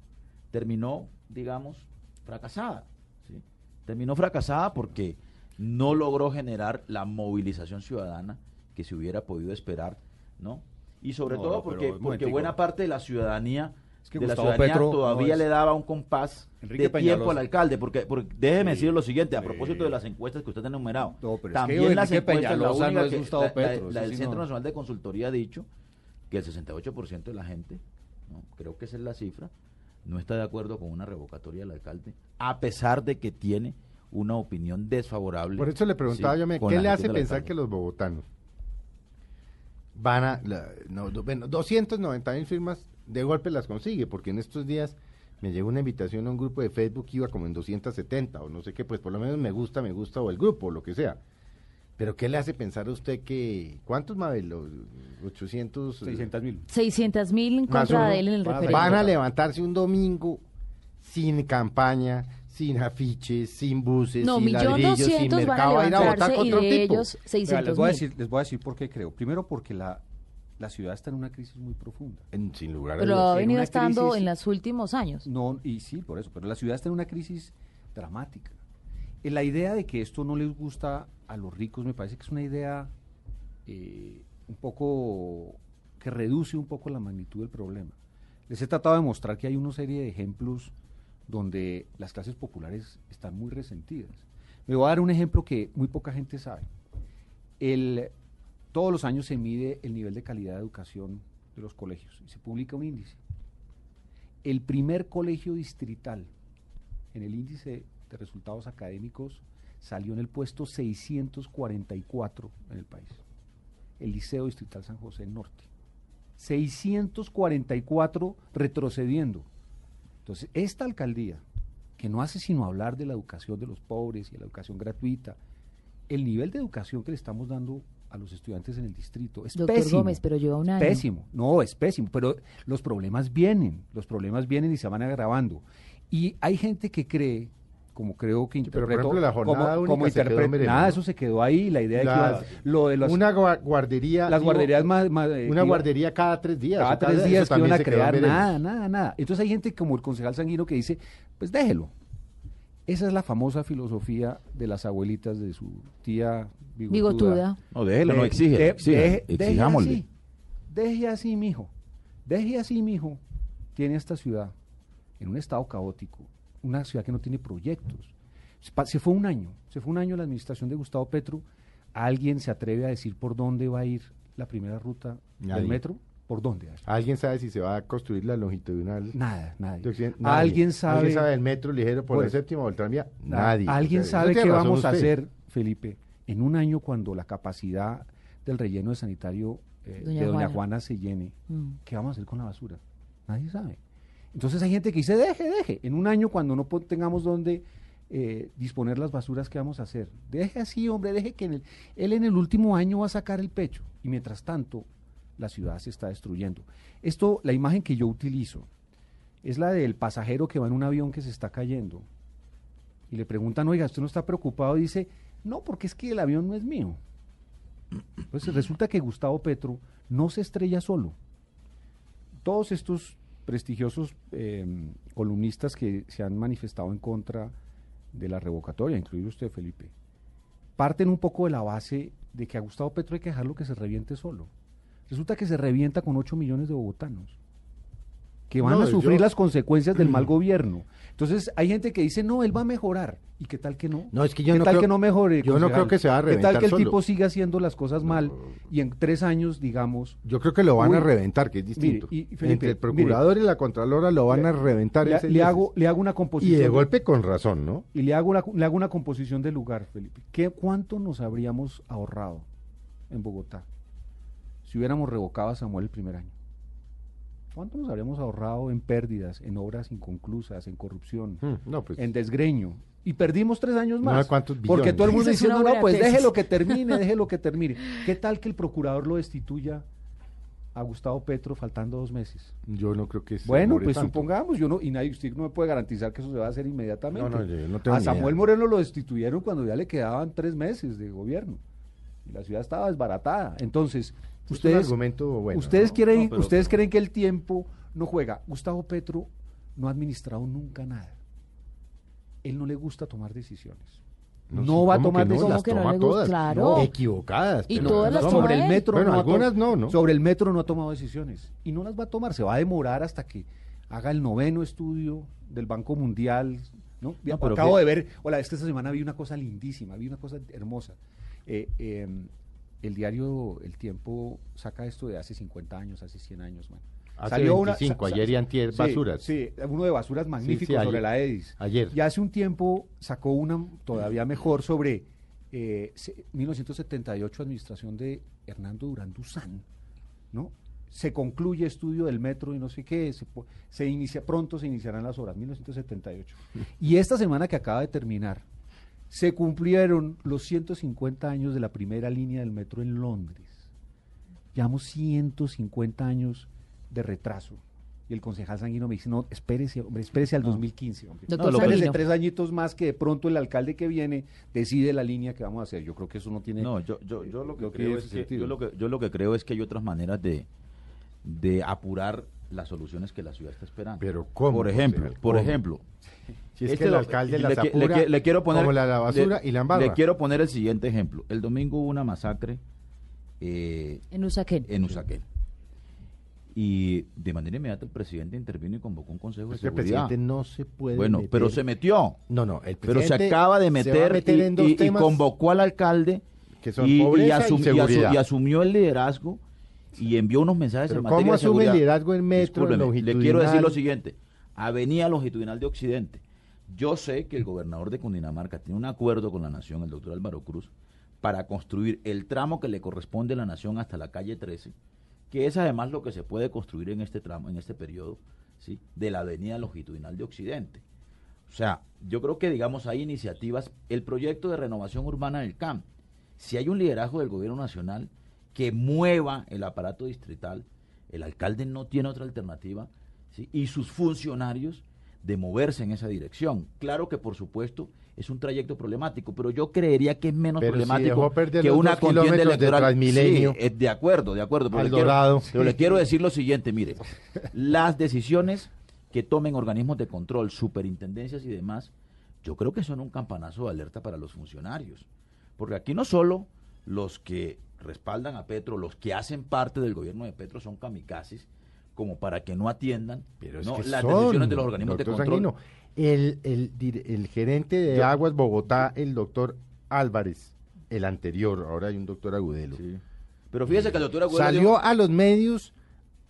terminó, digamos, fracasada. ¿sí? Terminó fracasada porque no logró generar la movilización ciudadana que se hubiera podido esperar, ¿no? Y sobre No, todo porque, porque buena parte de la ciudadanía, Es que de la Gustavo ciudadanía Petro no todavía es- le daba un compás Enrique de tiempo al alcalde, porque, porque déjeme Sí, decir lo siguiente, a sí. propósito de las encuestas que usted ha enumerado. No, pero es que también las Enrique encuestas, la Peñalosa única no es que- Gustavo la- la- Petro, la eso del sí Centro no. Nacional de Consultoría ha dicho que el 68% de la gente, ¿no? creo que esa es la cifra, no está de acuerdo con una revocatoria del alcalde, a pesar de que tiene una opinión desfavorable. Por eso le preguntaba sí, yo, ¿qué la le hace pensar alcalde? que los bogotanos van a, la- no, do- bueno, 290 mil firmas de golpe las consigue? Porque en estos días me llegó una invitación a un grupo de Facebook que iba como en 270 o no sé qué, pues por lo menos me gusta, me gusta o el grupo o lo que sea. Pero ¿qué le hace pensar a usted que, ¿cuántos Mabel? Los 800... 600 mil. 600 mil en contra uno, de él en el van a- referéndum. Van a levantarse un domingo sin campaña, sin afiches, sin buses, No, sin ladrillos, sin doscientos van a mercado, a ir a votar y contra un de tipo. ellos Vea, 600 les, voy a decir, les voy a decir por qué creo. Primero porque la, la ciudad está en una crisis muy profunda. En- sin lugar a Pero ha en venido estando crisis- en los últimos años. No, y sí, por eso, pero la ciudad está en una crisis dramática. Eh, La idea de que esto no les gusta a los ricos me parece que es una idea eh, un poco que reduce un poco la magnitud del problema. Les he tratado de mostrar que hay una serie de ejemplos donde las clases populares están muy resentidas. Me voy a dar un ejemplo que muy poca gente sabe. El, todos los años se mide el nivel de calidad de educación de los colegios y se publica un índice el primer colegio distrital en el índice de resultados académicos salió en el puesto 644 en el país. El Liceo Distrital San José Norte. 644 retrocediendo. Entonces, esta alcaldía, que no hace sino hablar de la educación de los pobres y de la educación gratuita, el nivel de educación que le estamos dando a los estudiantes en el distrito es Doctor pésimo. Gómez, pero lleva un año. Pésimo, no, es pésimo, pero los problemas vienen, los problemas vienen y se van agravando. Y hay gente que cree, como creo que pero, por ejemplo, la jornada como, única como interpre- nada, eso se quedó ahí, la idea de que iba- lo de las, una gua- guardería. las digo, guarderías más, más, eh, Una iba- guardería cada tres días. cada tres días que iban a crear, nada, nada, nada. Entonces hay gente como el concejal Sanguino que dice, pues déjelo. Esa es la famosa filosofía de las abuelitas de su tía bigotuda. Bigotuda. No, déjelo, no De- exige, de- exija, deje- deje exijámosle. así, deje así, mijo. Deje así, mijo. Tiene esta ciudad en un estado caótico, una ciudad que no tiene proyectos. Se fue un año, se fue un año la administración de Gustavo Petro ¿Alguien se atreve a decir por dónde va a ir la primera ruta Nadie. del metro? ¿Por dónde? ¿Alguien sabe si se va a construir la longitudinal? Nada, de nadie. Nadie. ¿Alguien sabe, ¿Alguien sabe del metro ligero por Pues, la séptima o el tranvía? na- Nadie. ¿Alguien sabe qué vamos a hacer, Felipe, en un año cuando la capacidad del relleno de sanitario eh, Doña de Doña Juana. Juana se llene? Mm. ¿Qué vamos a hacer con la basura? Nadie sabe. Entonces hay gente que dice, deje, deje. En un año cuando no tengamos donde eh, disponer las basuras, ¿qué vamos a hacer? Deje así, hombre, deje que en el- él en el último año va a sacar el pecho. Y mientras tanto, la ciudad se está destruyendo. Esto, la imagen que yo utilizo, es la del pasajero que va en un avión que se está cayendo. Y le preguntan, oiga, ¿usted no está preocupado? Y dice, no, porque es que el avión no es mío. Pues resulta que Gustavo Petro no se estrella solo. Todos estos prestigiosos eh, columnistas que se han manifestado en contra de la revocatoria, incluido usted, Felipe, parten un poco de la base de que a Gustavo Petro hay que dejarlo que se reviente solo. Resulta que se revienta con 8 millones de bogotanos que van No, a sufrir yo- las consecuencias del mal gobierno. Entonces, hay gente que dice, no, él va a mejorar. ¿Y qué tal que no? No, es que yo ¿Qué no tal creo- que no mejore? yo no creo que se va a ¿Qué tal reventar que el solo? tipo siga haciendo las cosas mal y en tres años, digamos, Yo creo que lo van a reventar, que es distinto. Mire, y, Felipe, Entre el procurador y la contralora lo van a reventar en le, hago, le hago una Y composición. de de- golpe con razón, ¿no? y le hago, una, le hago una composición de lugar, Felipe. ¿Qué, ¿Cuánto nos habríamos ahorrado en Bogotá si hubiéramos revocado a Samuel el primer año? ¿Cuánto nos habríamos ahorrado en pérdidas, en obras inconclusas, en corrupción, Mm, No, pues. en desgreño? Y perdimos tres años No, más. ¿cuántos porque todo el mundo diciendo, no, pues tesis". déjelo que termine, déjelo que termine. ¿Qué tal que el procurador lo destituya a Gustavo Petro faltando dos meses? Yo no creo que se Bueno, pues tanto. supongamos, yo no, y nadie, usted no me puede garantizar que eso se va a hacer inmediatamente. No, no, yo no tengo a Samuel idea. Moreno lo destituyeron cuando ya le quedaban tres meses de gobierno. Y la ciudad estaba desbaratada. Entonces, un ustedes, argumento bueno, ustedes ¿no? creen, No, pero- ustedes creen que el tiempo no juega. Gustavo Petro no ha administrado nunca nada. Él no le gusta tomar decisiones. No, sí, va a ¿cómo tomar que no? decisiones. Las ¿Cómo que no toma todas. Claro. No, equivocadas. Y pero todas las toma. sobre el metro Bueno, no ha to- algunas no, ¿no? Sobre el metro no ha tomado decisiones y no las va a tomar, se va a demorar hasta que haga el noveno estudio del Banco Mundial, ¿no? No, pero Acabo que- de ver, hola, es que esta semana vi una cosa lindísima, vi una cosa hermosa. Eh, eh, el diario El Tiempo saca esto de hace 50 años, hace 100 años, man. Hace 25, ayer y antier, sí, basuras. Sí, uno de basuras magnífico sí, sobre ayer. la EDIS. Ayer. Y hace un tiempo sacó una todavía mejor sobre eh, se- 1978, administración de Hernando Durán Duzán, ¿no? Se concluye estudio del metro y no sé qué, se inicia, pronto se iniciarán las obras, 1978. Y esta semana que acaba de terminar, se cumplieron los 150 años de la primera línea del metro en Londres. Llevamos 150 años de retraso. Y el concejal Sanguino me dice, no, espérese, hombre, espérese al 2015, hombre. Doctor lo que- Espérese tres añitos más que de pronto el alcalde que viene decide la línea que vamos a hacer. Yo creo que eso no tiene... No, yo, yo, yo lo que no creo es ese que, sentido. yo lo que yo lo que creo es que hay otras maneras de, de apurar las soluciones que la ciudad está esperando. Pero ¿cómo, Por ejemplo, por ejemplo, Si es este que el alcalde le, las le le quiero poner como la, la basura le- y la embarra. Le quiero poner el siguiente ejemplo. El domingo hubo una masacre eh, En Usaquén. en Usaquén. Y de manera inmediata el presidente intervino y convocó un consejo de Es que el seguridad. presidente no se puede bueno, meter- pero se metió. No, no, el Pero se presidente acaba de se meter, va a meter y, en dos y- convocó al alcalde que son y, y pobreza y asum- y asu- seguridad. y asumió el liderazgo y envió unos mensajes en materia ¿cómo de asume el seguridad. liderazgo en metro, le quiero decir lo siguiente. Avenida Longitudinal de Occidente. Yo sé que el gobernador de Cundinamarca tiene un acuerdo con la Nación, el doctor Álvaro Cruz, para construir el tramo que le corresponde a la Nación hasta la calle 13, que es además lo que se puede construir en este tramo, en este periodo, ¿sí? de la Avenida Longitudinal de Occidente. O sea, yo creo que, digamos, hay iniciativas. El proyecto de renovación urbana del CAM, si hay un liderazgo del gobierno nacional que mueva el aparato distrital, el alcalde no tiene otra alternativa, ¿sí? y sus funcionarios de moverse en esa dirección. Claro que, por supuesto, es un trayecto problemático, pero yo creería que es menos Pero problemático que una contienda de electoral. Sí, eh, de acuerdo, de acuerdo. Pero le quiero- pero le quiero decir lo siguiente, mire, las decisiones que tomen organismos de control, superintendencias y demás, yo creo que son un campanazo de alerta para los funcionarios. Porque aquí no solo los que respaldan a Petro, los que hacen parte del gobierno de Petro son kamikazes, como para que no atiendan Pero ¿no? las son, decisiones de los organismos de control. Sanguino, el, el, el gerente de Yo- Aguas Bogotá, el doctor Álvarez, el anterior, ahora hay un doctor Agudelo, Pero fíjese que el doctor Agudelo salió dijo- a los medios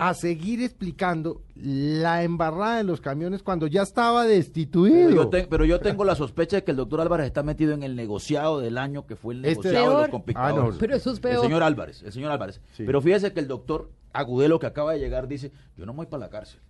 a seguir explicando la embarrada de los camiones cuando ya estaba destituido. Pero yo, te- pero yo tengo la sospecha de que el doctor Álvarez está metido en el negociado del año que fue el Este- negociado de los complicadores. Ah, no. Pero eso es El señor Álvarez, el señor Álvarez. Sí. Pero fíjese que el doctor Agudelo que acaba de llegar dice, yo no me voy para la cárcel.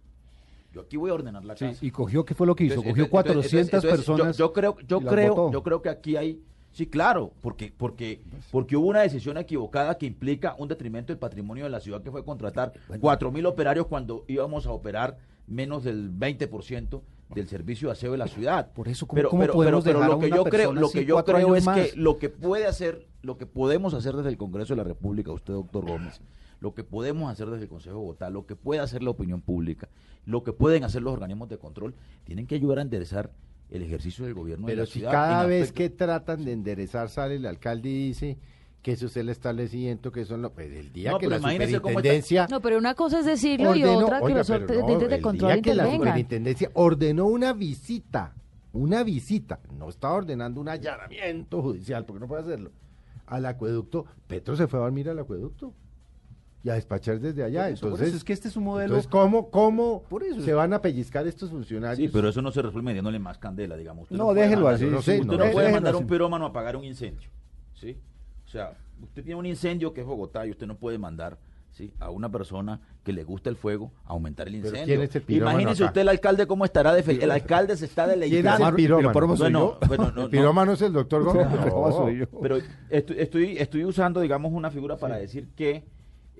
Yo aquí voy a ordenar la Sí, casa. y cogió, ¿qué fue lo que hizo? Entonces, cogió entonces, 400 entonces, entonces, personas. Yo, yo creo, yo creo, yo creo que aquí hay, sí, claro, porque, porque, porque hubo una decisión equivocada que implica un detrimento del patrimonio de la ciudad que fue contratar cuatro mil operarios cuando íbamos a operar menos del 20% del servicio de aseo de la ciudad. Por eso, ¿cómo- pero, cómo pero, podemos pero, pero dejar lo que yo creo, lo que yo creo es más? que lo que puede hacer, lo que podemos hacer desde el Congreso de la República, usted, doctor Gómez, lo que podemos hacer desde el Consejo de Bogotá, lo que puede hacer la opinión pública, lo que pueden hacer los organismos de control, tienen que ayudar a enderezar el ejercicio del gobierno de Pero la si ciudad. cada vez que tratan de enderezar sale el alcalde y dice que eso es el establecimiento, que son los... Pues el día No, que la está- superintendencia... No, pero una cosa es decirlo y otra que oiga, los no, de el control día que la superintendencia ordenó una visita, una visita, no estaba ordenando un allanamiento judicial, porque no puede hacerlo, al acueducto, Petro se fue a dormir al acueducto y a despachar desde allá. Por eso, por entonces, eso es que este es un modelo. entonces, ¿cómo, cómo Por eso. se van a pellizcar estos funcionarios? Sí, pero eso no se resuelve metiéndole más candela, digamos. Usted No, puede déjelo mandar- así, no sé, Usted no no, puede déjelo mandar así. un pirómano a apagar un incendio, ¿sí? O sea, usted tiene un incendio que es Bogotá y usted no puede mandar ¿sí? a una persona que le gusta el fuego a aumentar el Pero incendio. ¿quién es el pirómano Imagínese acá? usted el alcalde cómo estará de fel- El alcalde se está ¿Quién es deleitando. el pirómano? soy Bueno, yo. bueno, no, ¿El no. pirómano es el doctor Gómez? No, No. Pero estoy, estoy, estoy usando, digamos, una figura para decir que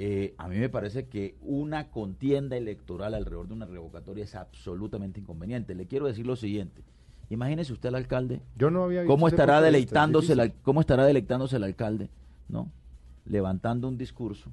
eh, a mí me parece que una contienda electoral alrededor de una revocatoria es absolutamente inconveniente. Le quiero decir lo siguiente. Imagínese usted al alcalde, Yo no había visto cómo ese estará deleitándose, el, cómo estará deleitándose el alcalde, ¿no? Levantando un discurso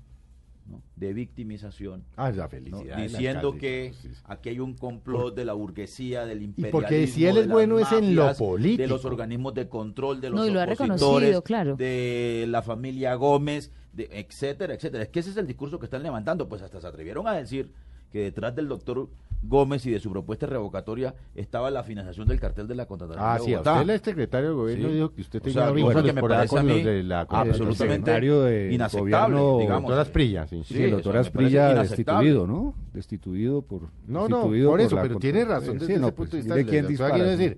¿no? de victimización, Ah, la felicidad. diciendo alcalde, que sí, sí. aquí hay un complot de la burguesía, del Y imperialismo, porque si él de es bueno es en lo mafias, de político. los organismos de control, de los No, y lo ha opositores, reconocido, claro. de la familia Gómez, de, etcétera, etcétera. Es que ese es el discurso que están levantando. Pues hasta se atrevieron a decir que detrás del doctor Gómez y de su propuesta revocatoria estaba la financiación del cartel de la contratación. Ah, de sí, usted el secretario de gobierno Sí. dijo que usted O tenía sea, vínculos cosa que me por parece con a los mí de la absolutamente secretario de inaceptable, gobierno, digamos. Doctor Asprilla, sí. Sí, Sí, el doctor Asprilla destituido, ¿no? Destituido por. No, no, destituido por eso, pero tiene razón Sí, desde no, ese pues, punto de vista. mire quién dispara, quiero sí. decir,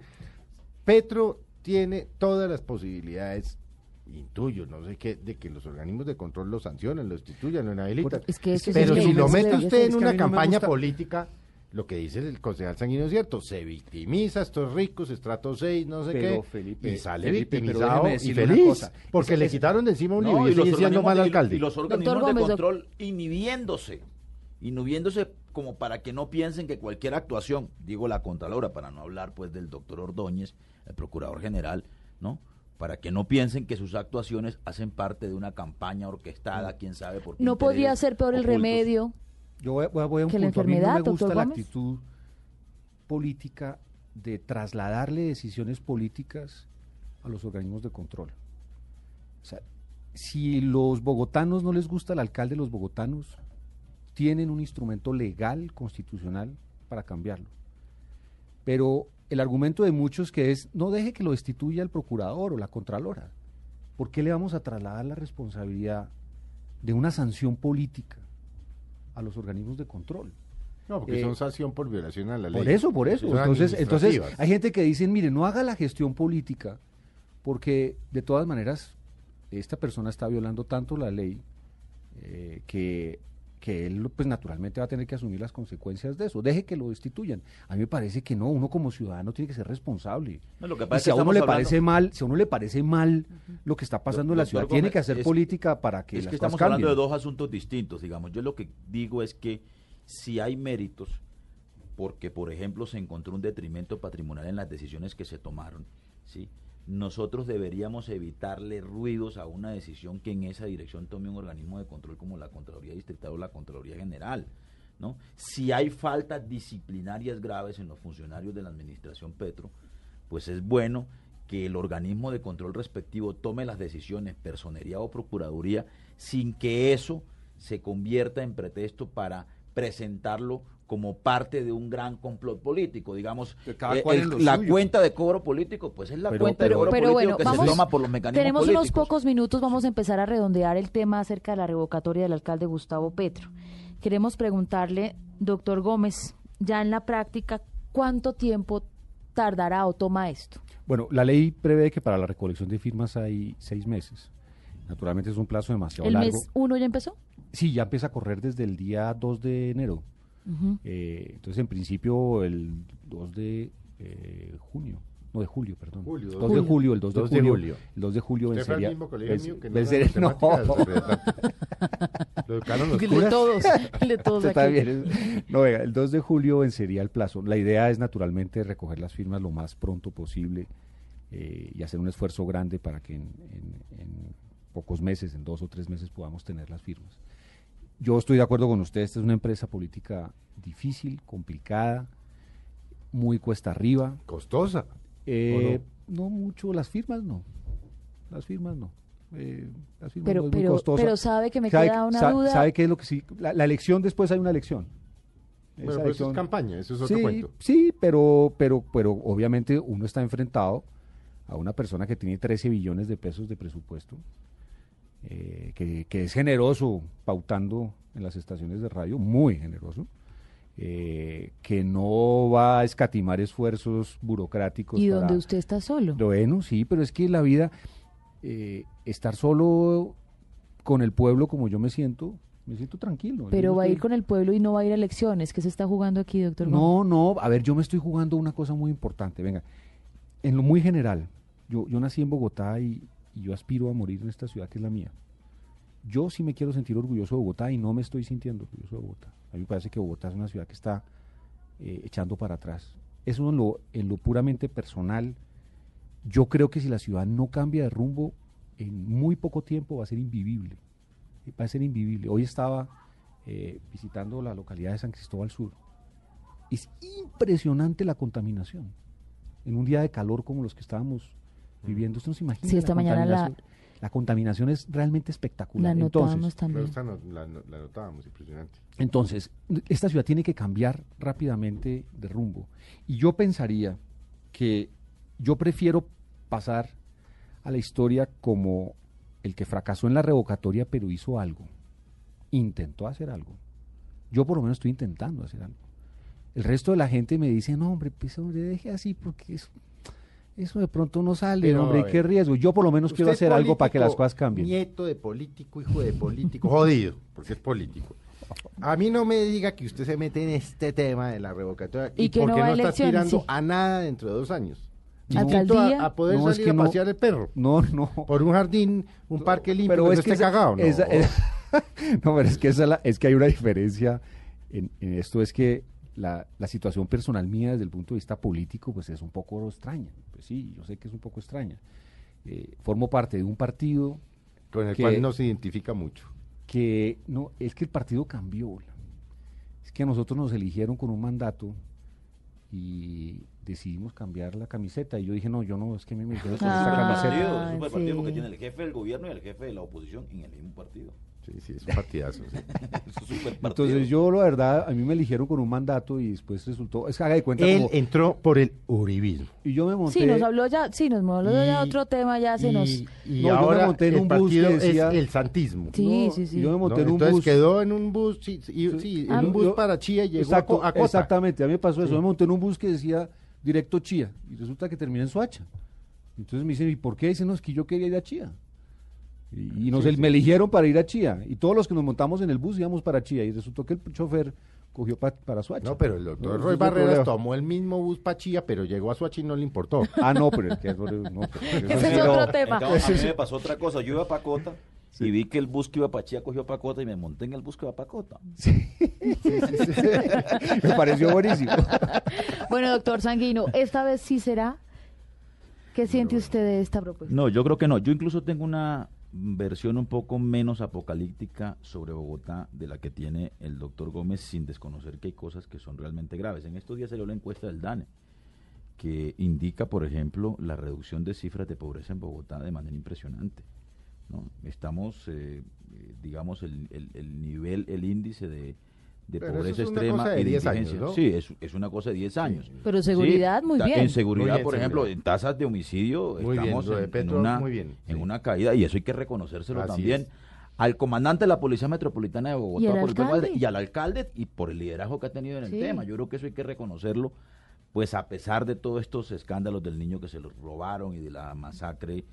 Petro tiene todas las posibilidades, intuyo, no sé qué, de que los organismos de control lo sancionen, lo destituyan, lo inhabiliten. Es que eso Pero si que lo mete usted en una campaña política, lo que dice el concejal sanguíneo es cierto, se victimiza, estos ricos, estrato 6, no sé Pero, qué, Felipe, y sale Felipe, victimizado y feliz, cosa. porque le quitaron de encima un No, libro y sigue siendo mal de- alcalde. Y los organismos Gómez, de control inhibiéndose, inhibiéndose como para que no piensen que cualquier actuación, digo la Contralora, para no hablar pues del doctor Ordóñez, el Procurador General, ¿no? Para que no piensen que sus actuaciones hacen parte de una campaña orquestada, quién sabe por qué. No podría ser peor el remedio. Yo voy, voy- voy a un que la punto. A mí no enfermedad, me gusta la Gómez. actitud política de trasladarle decisiones políticas a los organismos de control. O sea, si los bogotanos no les gusta el alcalde, los bogotanos tienen un instrumento legal, constitucional, para cambiarlo. Pero el argumento de muchos que es, no deje que lo destituya el procurador o la contralora. ¿Por qué le vamos a trasladar la responsabilidad de una sanción política a los organismos de control? No, porque Eh, son sanción por violación a la ley. Por eso, por eso. Entonces, entonces hay gente que dice, mire, no haga la gestión política, porque de todas maneras esta persona está violando tanto la ley eh, que, que él pues naturalmente va a tener que asumir las consecuencias de eso. Deje que lo destituyan. A mí me parece que no, uno como ciudadano tiene que ser responsable. No, lo que Y pasa es si a uno le hablando- parece mal, si a uno le parece mal lo que está pasando en la ciudad, tiene que hacer es- política para que es las que cosas estamos hablando de dos asuntos distintos, digamos. Yo lo que digo es que si hay méritos, porque por ejemplo se encontró un detrimento patrimonial en las decisiones que se tomaron, ¿sí? Nosotros deberíamos evitarle ruidos a una decisión que en esa dirección tome un organismo de control como la Contraloría Distrital o la Contraloría General. ¿no? Si hay faltas disciplinarias graves en los funcionarios de la Administración Petro, pues es bueno que el organismo de control respectivo tome las decisiones, personería o procuraduría, sin que eso se convierta en pretexto para presentarlo como parte de un gran complot político, digamos, Que cada eh, cual el- la suyo. cuenta de cobro político, pues es la Pero- cuenta de cobro pero político bueno, que vamos- se toma por los mecanismos Tenemos políticos. unos pocos minutos, vamos a empezar a redondear el tema acerca de la revocatoria del alcalde Gustavo Petro. Queremos preguntarle, doctor Gómez, ya en la práctica, ¿cuánto tiempo tardará o toma esto? Bueno, la ley prevé que para la recolección de firmas hay seis meses. Naturalmente es un plazo demasiado ¿El largo. mes uno ya empezó? Sí, ya empieza a correr desde el día 2 de enero. Ujú. Eh, entonces, en principio, el 2 de eh, junio. No, de julio, perdón. Julio, 2 dos de Julio. julio, el 2 de 2 de julio. julio. El 2 de julio Usted fue vencería. mismo colegio venc- mío que no vencería-. Lo educaron los El de todos, el de todos Usted aquí. es- No, venga, el 2 de julio vencería el plazo. La idea es naturalmente recoger las firmas lo más pronto posible eh, y hacer un esfuerzo grande para que en, en- en pocos meses, en dos o tres meses, podamos tener las firmas. Yo estoy de acuerdo con usted, esta es una empresa política difícil, complicada, muy cuesta arriba. Costosa. Eh, no? mucho, las firmas no. Las firmas no. Eh, las firmas Pero, no es muy costosa. pero sabe que me ¿Sabe, queda una sa- duda. ¿Sabe qué es lo que sí? La, la elección después hay una elección. Bueno, pero eso es campaña, eso es otro sí, cuento. Sí, pero, pero, pero obviamente uno está enfrentado a una persona que tiene 13 billones de pesos de presupuesto, eh, que, que es generoso pautando en las estaciones de radio, muy generoso, eh, que no va a escatimar esfuerzos burocráticos. y para- donde usted está solo. bueno, sí, pero es que la vida, eh, estar solo con el pueblo como yo me siento, me siento tranquilo. Pero va a ir con el pueblo y no va a ir a elecciones. ¿Qué se está jugando aquí, doctor? No, no, a ver, yo me estoy jugando una cosa muy importante. Venga, en lo muy general, yo, yo nací en Bogotá y, y yo aspiro a morir en esta ciudad que es la mía. Yo sí me quiero sentir orgulloso de Bogotá y no me estoy sintiendo orgulloso de Bogotá. A mí me parece que Bogotá es una ciudad que está eh, echando para atrás. Eso en lo, en lo puramente personal. Yo creo que si la ciudad no cambia de rumbo, en muy poco tiempo va a ser invivible. Va a ser invivible. Hoy estaba eh, visitando la localidad de San Cristóbal Sur. Es impresionante la contaminación. En un día de calor como los que estábamos viviendo, usted no se imagina. Sí, esta la mañana la- contaminación. la contaminación es realmente espectacular. La Entonces, notábamos Pero también. esta no- la, la notábamos, impresionante. entonces, esta ciudad tiene que cambiar rápidamente de rumbo. Y yo pensaría que yo prefiero pasar a la historia como el que fracasó en la revocatoria, pero hizo algo. Intentó hacer algo. Yo por lo menos estoy intentando hacer algo. El resto de la gente me dice, no, hombre, pues hombre, deje así porque eso, eso de pronto no sale, Pero, hombre, qué riesgo. Yo por lo menos quiero hacer algo para que las cosas cambien. Nieto de político, hijo de político, jodido, porque es político. A mí no me diga que usted se mete en este tema de la revocatoria Y y, que porque no, está aspirando sí. a nada dentro de dos años. No. A-. A, poder No, es que a no- pasear el perro. No, no. Por un jardín, un parque limpio, pero que es no que esté esa- cagado, ¿no? esa- es- no, pero es que, esa la- es que hay una diferencia en, en esto, es que la, la situación personal mía desde el punto de vista político, pues es un poco extraña. Pues sí, yo sé que es un poco extraña. Eh, formo parte de un partido Con el que- cual no se identifica mucho. que, no, es que el partido cambió. Es que a nosotros nos eligieron con un mandato y decidimos cambiar la camiseta. Y yo dije, no, yo no, es que me metieron con esta Ah, camiseta. partido, es un sí. partido porque tiene el jefe del gobierno y el jefe de la oposición en el mismo partido. Sí, sí, es un partidazo. sí. Es un superpartido. Entonces yo, la verdad, a mí me eligieron con un mandato y después resultó, es que haga de cuenta Él como- entró por el uribismo. y yo me monté, Sí, nos habló ya, sí, nos habló ya Y- otro tema, ya se y, nos... y No, yo me ahora monté en el un bus que partido decía- es el santismo. Sí, No, sí, sí. yo me monté ¿no? en un Entonces bus. quedó en un bus, sí, sí, sí, en Ah, un bus yo- para Chía y llegó Exacto, a, Co- a Cota. exactamente, a mí me pasó eso, me monté en un bus que decía directo Chía y resulta que terminé en Soacha. Entonces me dicen, ¿y por qué? Dicen, no, es que yo quería ir a Chía. Y, y nos Sí, el- sí. me eligieron para ir a Chía. Y todos los que nos montamos en el bus íbamos para Chía. Y resultó que el chofer cogió pa- para Soacha. No, pero el doctor No, Roy Barreras problema. tomó el mismo bus para Chía, pero llegó a Suachi y no le importó. Ah, no, pero es que no, pero eso Ese sí es no. otro tema. Entonces, a mí me pasó otra cosa. Yo iba para Cota y vi que el bus que iba para Chía cogió para Cota y me monté en el bus que iba para Cota. me pareció buenísimo. Bueno, doctor Sanguino, ¿esta vez sí será? ¿Qué siente usted de esta propuesta? No, yo creo que no. Yo incluso tengo una versión un poco menos apocalíptica sobre Bogotá de la que tiene el doctor Gómez sin desconocer que hay cosas que son realmente graves. En estos días salió la encuesta del DANE que indica, por ejemplo, la reducción de cifras de pobreza en Bogotá de manera impresionante. ¿no? Estamos, eh, eh, digamos, el, el- el nivel, el índice de, de Pero pobreza es extrema y de 10 años, indigencia. ¿no? Sí, es, es una cosa de 10 años. Pero Sí, seguridad, muy bien. En seguridad, bien, por ejemplo, en tasas de homicidio Muy estamos en- una, muy bien, en sí. una caída y eso hay que reconocérselo Así también. es. Al comandante de la Policía Metropolitana de Bogotá ¿Y al por el alcalde? y al alcalde y por el liderazgo que ha tenido en el Sí. tema. Yo creo que eso hay que reconocerlo, pues a pesar de todos estos escándalos del niño que se lo robaron y de la masacre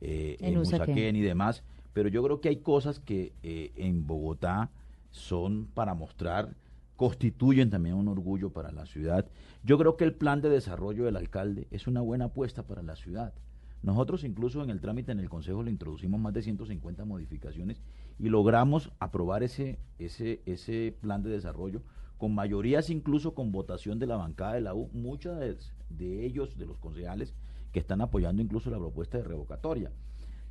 eh, En en. Usaquén y demás, pero yo creo que hay cosas que eh, en Bogotá son para mostrar, constituyen también un orgullo para la ciudad. Yo creo que el plan de desarrollo del alcalde es una buena apuesta para la ciudad. Nosotros incluso en el trámite en el Consejo le introducimos más de 150 modificaciones y logramos aprobar ese, ese, ese plan de desarrollo con mayorías incluso con votación de la bancada de la U, muchos de, de ellos, de los concejales, que están apoyando incluso la propuesta de revocatoria.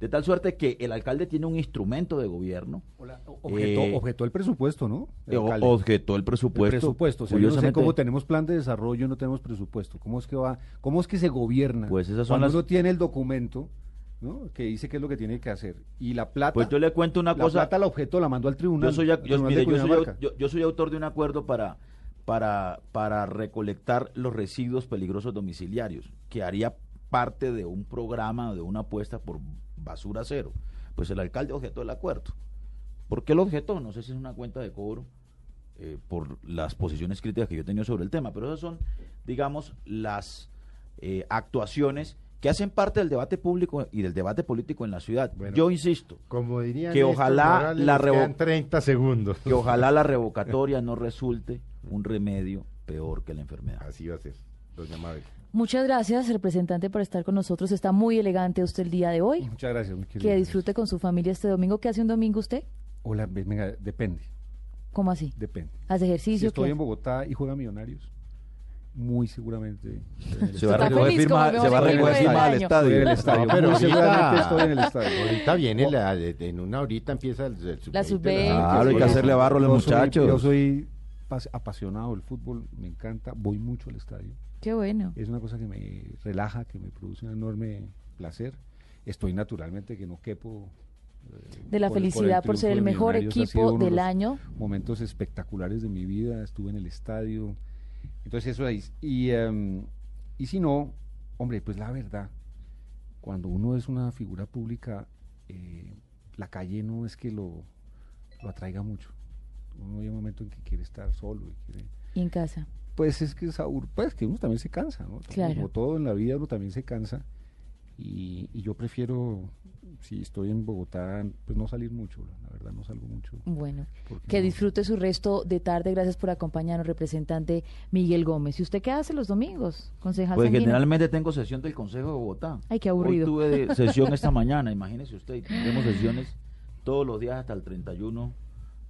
De tal suerte que el alcalde tiene un instrumento de gobierno, Objetó, Eh, objetó el presupuesto, ¿no? El o- alcalde. objetó el El presupuesto. presupuesto. O sea, yo no sé Curiosamente, cómo tenemos plan de desarrollo, no tenemos presupuesto. ¿Cómo es que va? ¿Cómo es que se gobierna? Pues esas son Cuando las- uno tiene el documento, ¿no? Que dice qué es lo que tiene que hacer. Y la plata. Pues yo le cuento una la cosa. plata la objetó, la mandó al tribunal. Yo soy, mire, yo soy autor de un acuerdo para, para, para recolectar los residuos peligrosos domiciliarios, que haría parte de un programa, de una apuesta por basura cero. Pues el alcalde objetó el acuerdo. ¿Por qué lo objetó? No sé si es una cuenta de cobro eh, por las posiciones críticas que yo he tenido sobre el tema, pero esas son, digamos, las eh, actuaciones que hacen parte del debate público y del debate político en la ciudad. Bueno. yo insisto, Como diría Que ojalá la revo- quedan 30 segundos. que ojalá la revocatoria no resulte un remedio peor que la enfermedad. Así va a ser, doña Mabel. Muchas gracias, representante, por estar con nosotros. Está muy elegante usted el día de hoy. Muchas gracias, mi. Que disfrute con su familia este domingo. ¿Qué hace un domingo usted? Hola, ve- venga, depende, ¿Cómo así? depende. ¿Hace Si ejercicio? estoy ¿Qué en Bogotá y juega Millonarios, muy seguramente. Se va a recoger firma, se va a firma del al. Estoy estadio. estadio. No, pero seguramente estoy en el estadio. Ahorita viene, la, en una horita empieza el, el sub-20, sub-20, Claro, hay que hacerle barro a los Yo soy- muchachos. yo soy pas- apasionado del fútbol, me encanta, voy mucho al estadio. Qué bueno. Es una cosa que me relaja, que me produce un enorme placer. Estoy naturalmente que no quepo. eh, De la por el- por felicidad por triunfo ser el de mejor equipo de del los año. Momentos espectaculares de mi vida, estuve en el estadio. Entonces eso ahí. Y, em, y si no, hombre, pues la verdad, cuando uno es una figura pública, eh, la calle no es que lo, lo atraiga mucho. Uno hay un momento en que quiere estar solo y quiere Y en casa. Pues es que es pues que uno también se cansa, ¿no? Claro. Como todo en la vida uno también se cansa y, y yo prefiero si estoy en Bogotá pues no salir mucho, la verdad no salgo mucho. Bueno, que no- disfrute su resto de tarde. Gracias por acompañarnos, representante Miguel Gómez. ¿Y usted qué hace los domingos, concejal Pues Sanguino? generalmente tengo sesión del Consejo de Bogotá. Ay, qué aburrido. Hoy tuve sesión esta mañana, imagínese usted, y tendremos sesiones todos los días hasta el 31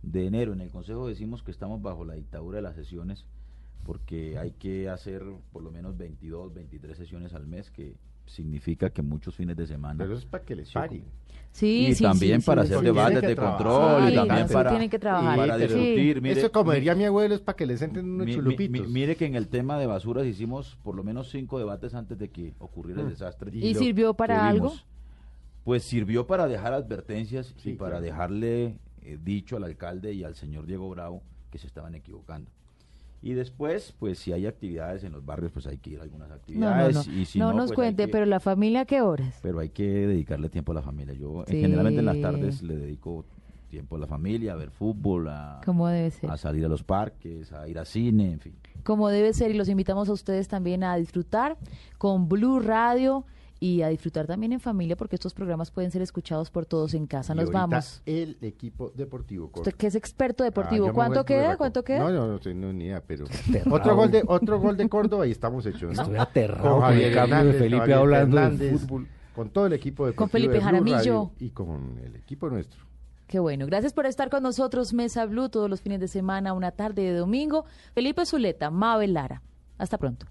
de enero. En el Consejo decimos que estamos bajo la dictadura de las sesiones porque hay que hacer por lo menos 22, 23 sesiones al mes, que significa que muchos fines de semana. Pero eso es para que les Sí, paguen. Sí, y sí, también sí, para sí, hacer debates de trabajar. control Sí, y también para, tienen que trabajar. para discutir. Mire, Eso, como diría mi abuelo, es para que les entren unos Mi- chulupitos. mi- mire que en el tema de basuras hicimos por lo menos cinco debates antes de que ocurriera el Mm. desastre. ¿Y lo sirvió para algo? vimos, Pues sirvió para dejar advertencias Sí, y para claro. dejarle eh, dicho al alcalde y al señor Diego Bravo que se estaban equivocando. Y después, pues si hay actividades en los barrios, pues hay que ir a algunas No, no, actividades. no. Y si no no, nos pues, cuente, que- pero la familia, ¿a ¿qué horas? pero hay que dedicarle tiempo a la familia. Yo generalmente en las tardes le dedico tiempo a la familia, a ver fútbol, a, ¿Cómo debe ser? a salir a los parques, a ir a cine, en fin. como debe ser y los invitamos a ustedes también a disfrutar con Blue Radio y a disfrutar también en familia porque estos programas pueden ser escuchados por todos en casa. Y Nos vamos. El equipo deportivo. corre. Usted que es experto Ah, deportivo, me ¿cuánto queda? ¿Cuánto queda? No, no, no tengo ni idea, pero otro gol de otro gol de Córdoba y estamos hechos, ¿no? Estoy aterrado Con con Javier el cambio de Hernández, Felipe Javier hablando de Fernández, fútbol. Con todo el equipo de Felipe Jaramillo. y con el equipo nuestro. Qué bueno. Gracias por estar con nosotros, Mesa Blue, todos los fines de semana, una tarde de domingo. Felipe Zuleta, Mabel Lara. Hasta pronto.